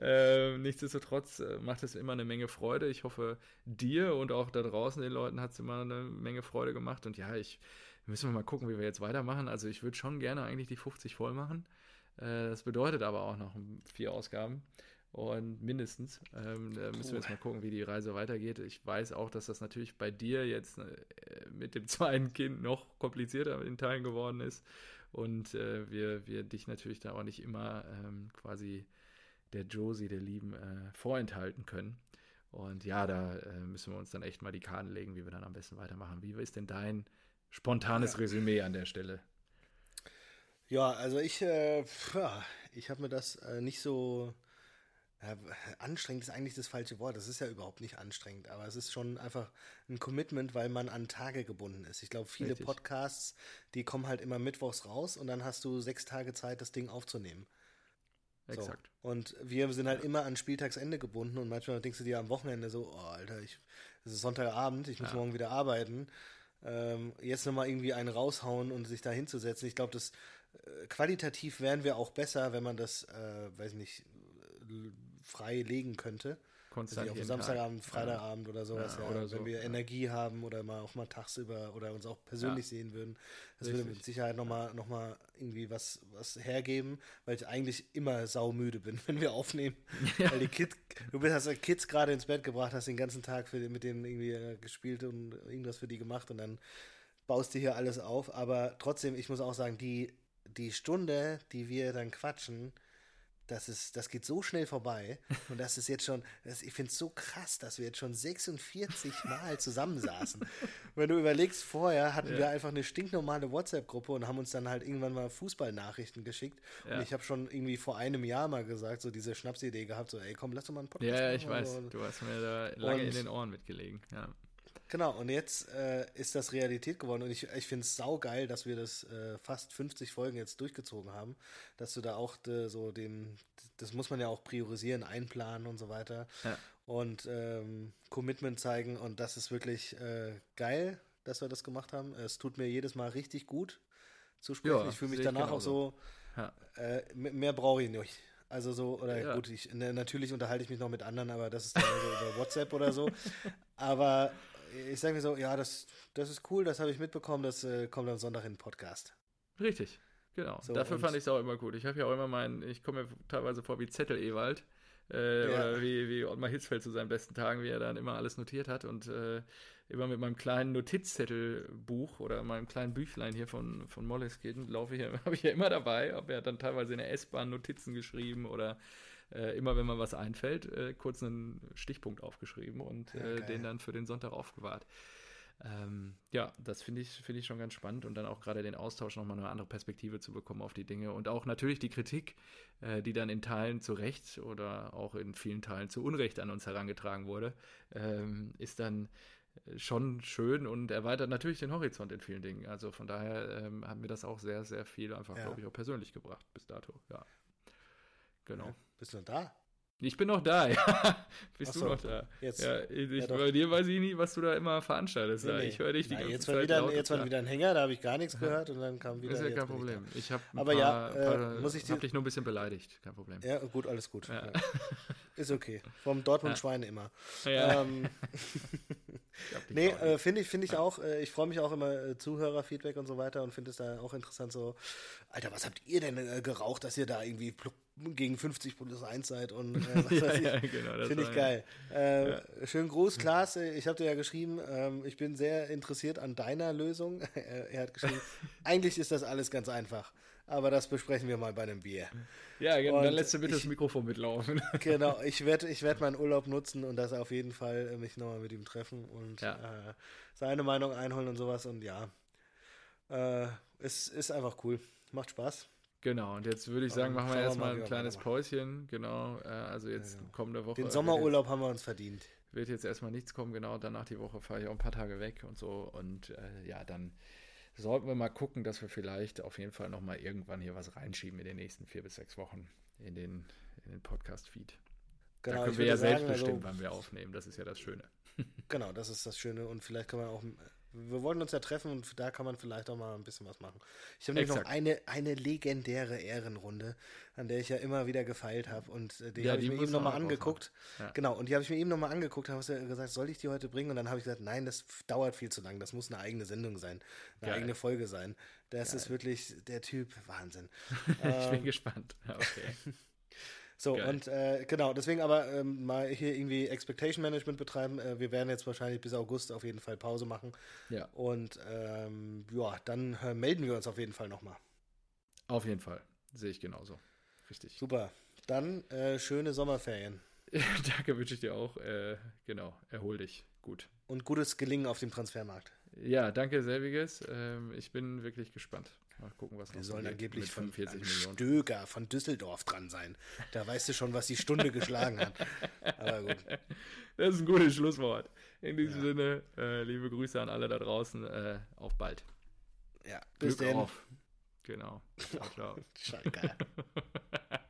Äh, nichtsdestotrotz äh, macht es immer eine Menge Freude. Ich hoffe, dir und auch da draußen den Leuten hat es immer eine Menge Freude gemacht. Und ja, ich müssen wir mal gucken, wie wir jetzt weitermachen. Also ich würde schon gerne eigentlich die 50 voll machen. Äh, das bedeutet aber auch noch vier Ausgaben. Und mindestens. Ähm, da müssen wir jetzt mal gucken, wie die Reise weitergeht. Ich weiß auch, dass das natürlich bei dir jetzt äh, mit dem zweiten Kind noch komplizierter in Teilen geworden ist. Und äh, wir, wir dich natürlich da auch nicht immer ähm, quasi der Josie, der Lieben, äh, vorenthalten können. Und ja, da äh, müssen wir uns dann echt mal die Karten legen, wie wir dann am besten weitermachen. Wie ist denn dein spontanes ja. Resümee an der Stelle? Ja, also ich, äh, ich habe mir das äh, nicht so ja, anstrengend ist eigentlich das falsche Wort. Das ist ja überhaupt nicht anstrengend, aber es ist schon einfach ein Commitment, weil man an Tage gebunden ist. Ich glaube, viele Richtig. Podcasts, die kommen halt immer mittwochs raus und dann hast du sechs Tage Zeit, das Ding aufzunehmen. Exakt. So. Und wir sind halt immer an Spieltagsende gebunden und manchmal denkst du dir am Wochenende so, oh Alter, ich, es ist Sonntagabend, ich muss ja. morgen wieder arbeiten. Ähm, jetzt nochmal irgendwie einen raushauen und sich da hinzusetzen. Ich glaube, das äh, qualitativ wären wir auch besser, wenn man das, äh, weiß nicht, frei legen könnte. Konstant also auf Samstagabend, Freitagabend ja. oder sowas, ja, ja. Oder wenn so, wir Energie haben oder mal auch mal tagsüber oder uns auch persönlich sehen würden. Das Richtig. würde mit Sicherheit nochmal noch mal irgendwie was, was hergeben, weil ich eigentlich immer saumüde bin, wenn wir aufnehmen. Weil die Kids, du hast Kids gerade ins Bett gebracht, hast den ganzen Tag für, mit denen irgendwie äh, gespielt und irgendwas für die gemacht und dann baust du hier alles auf. Aber trotzdem, ich muss auch sagen, die, die Stunde, die wir dann quatschen, das, ist, das geht so schnell vorbei. Und das ist jetzt schon, das, ich finde es so krass, dass wir jetzt schon 46 Mal zusammensaßen. Wenn du überlegst, vorher hatten ja. wir einfach eine stinknormale WhatsApp-Gruppe und haben uns dann halt irgendwann mal Fußballnachrichten geschickt. Ja. Und ich habe schon irgendwie vor einem Jahr mal gesagt, so diese Schnapsidee gehabt, so, ey, komm, lass doch mal einen Podcast Ja, ich weiß, du hast mir da lange und, in den Ohren mitgelegen. Ja. Genau, und jetzt äh, ist das Realität geworden und ich, ich finde es saugeil, dass wir das äh, fast 50 Folgen jetzt durchgezogen haben, dass du da auch de, so dem, das muss man ja auch priorisieren, einplanen und so weiter ja. und ähm, Commitment zeigen und das ist wirklich äh, geil, dass wir das gemacht haben. Es tut mir jedes Mal richtig gut zu sprechen. Ja, ich fühle mich danach auch so, ja. Äh, mehr brauche ich nicht. Also so, oder ja. gut, ich, ne, natürlich unterhalte ich mich noch mit anderen, aber das ist dann so über WhatsApp oder so. Aber ich sage mir so, ja, das, das ist cool, das habe ich mitbekommen, das äh, kommt am Sonntag in den Podcast. Richtig, genau. So, Dafür fand ich es auch immer gut. Ich habe ja auch immer meinen, ich komme mir teilweise vor wie Zettel Ewald. Äh, ja. Oder wie, wie Ottmar Hitzfeld zu seinen besten Tagen, wie er dann immer alles notiert hat und äh, immer mit meinem kleinen Notizzettelbuch oder meinem kleinen Büchlein hier von, von Moleskine laufe ich, habe ich ja immer dabei, habe ja dann teilweise in der S-Bahn Notizen geschrieben oder äh, immer wenn mir was einfällt, äh, kurz einen Stichpunkt aufgeschrieben und äh, den dann für den Sonntag aufgewahrt. Ähm, ja, das finde ich, find ich schon ganz spannend und dann auch gerade den Austausch nochmal eine andere Perspektive zu bekommen auf die Dinge und auch natürlich die Kritik, äh, die dann in Teilen zu Recht oder auch in vielen Teilen zu Unrecht an uns herangetragen wurde, ähm, ist dann schon schön und erweitert natürlich den Horizont in vielen Dingen. Also von daher ähm, hat mir das auch sehr, sehr viel einfach, ja. glaube ich, auch persönlich gebracht bis dato. Ja. Genau. Ja. Bist du noch da? Ich bin noch da, ja. Bist so, du noch da? Jetzt. Ja, ich, ja, bei dir weiß ich nie, was du da immer veranstaltest. Nee, nee. Ich höre dich die Na, ganze jetzt Zeit. War wieder, jetzt war wieder ein Hänger, da habe ich gar nichts gehört und dann kam wieder. Das ist ja kein Problem. Ich habe ja, äh, hab dich nur ein bisschen beleidigt. Kein Problem. Ja, gut, alles gut. Ja. Ist okay. Vom Dortmund-Schweine immer. Ja. Ähm, nee, äh, finde ich, find ich auch. Äh, ich freue mich auch immer äh, Zuhörerfeedback und so weiter und finde es da auch interessant so. Alter, was habt ihr denn äh, geraucht, dass ihr da irgendwie gegen 50 plus 1 seid und äh, was weiß ich. Ja, genau, Finde ich geil. Äh, ja. Schönen Gruß, Klaas. Ich habe dir ja geschrieben, ähm, ich bin sehr interessiert an deiner Lösung. er hat geschrieben, eigentlich ist das alles ganz einfach. aber das besprechen wir mal bei einem Bier. Ja, genau, Und dann lässt du bitte ich- das Mikrofon mitlaufen. Genau, ich werde ich werd meinen Urlaub nutzen und das auf jeden Fall äh, mich nochmal mit ihm treffen und äh, seine Meinung einholen und sowas. Und ja, äh, es ist einfach cool. Macht Spaß. Genau, und jetzt würde ich sagen, machen wir erstmal mal, ein kleines. Päuschen. Genau, äh, also jetzt Ja, genau. kommende Woche. Den wird Sommerurlaub haben wir uns verdient. Wird jetzt erstmal nichts kommen, genau. Danach die Woche fahre ich auch ein paar Tage weg und so. Und äh, ja, dann sollten wir mal gucken, dass wir vielleicht auf jeden Fall nochmal irgendwann hier was reinschieben in den nächsten vier bis sechs Wochen in den, in den Podcast-Feed. Genau, da können wir ja würde selbst sagen, also- bestimmen, wann wir aufnehmen. Das ist ja das Schöne. Genau, das ist das Schöne. Und vielleicht kann man auch. Wir wollten uns ja treffen und da kann man vielleicht auch mal ein bisschen was machen. Ich habe nämlich noch eine, eine legendäre Ehrenrunde, an der ich ja immer wieder gefeilt habe. Und äh, die Ja, habe ich mir eben nochmal angeguckt. Ja. Genau, und die habe ich mir eben nochmal angeguckt, habe gesagt, soll ich die heute bringen? Und dann habe ich gesagt, nein, das dauert viel zu lang. Das muss eine eigene Sendung sein, eine Geil. eigene Folge sein. Das ist wirklich der Typ Wahnsinn. ich bin Ähm, gespannt. Okay. So, Geil. und äh, genau, deswegen aber ähm, mal hier irgendwie Expectation Management betreiben. Äh, wir werden jetzt wahrscheinlich bis August auf jeden Fall Pause machen. Ja, Und ähm, ja, dann äh, melden wir uns auf jeden Fall nochmal. auf jeden Fall. Sehe ich genauso. Richtig. Super. Dann äh, schöne Sommerferien Danke wünsche ich dir auch. Äh, genau, erhol dich. Gut. und gutes Gelingen auf dem Transfermarkt. Ja, danke selbiges. Ähm, ich bin wirklich gespannt. Mal gucken, was Wir sollen angeblich von 45 einem Millionen. Stöger von Düsseldorf dran sein. Da weißt du schon, was die Stunde geschlagen hat. Aber gut. Das ist ein gutes Schlusswort. In diesem Sinne, äh, liebe Grüße an alle da draußen. Äh, auf bald. Ja, bis Glück dann. auf. Genau. Ciao, ciao. Schalke.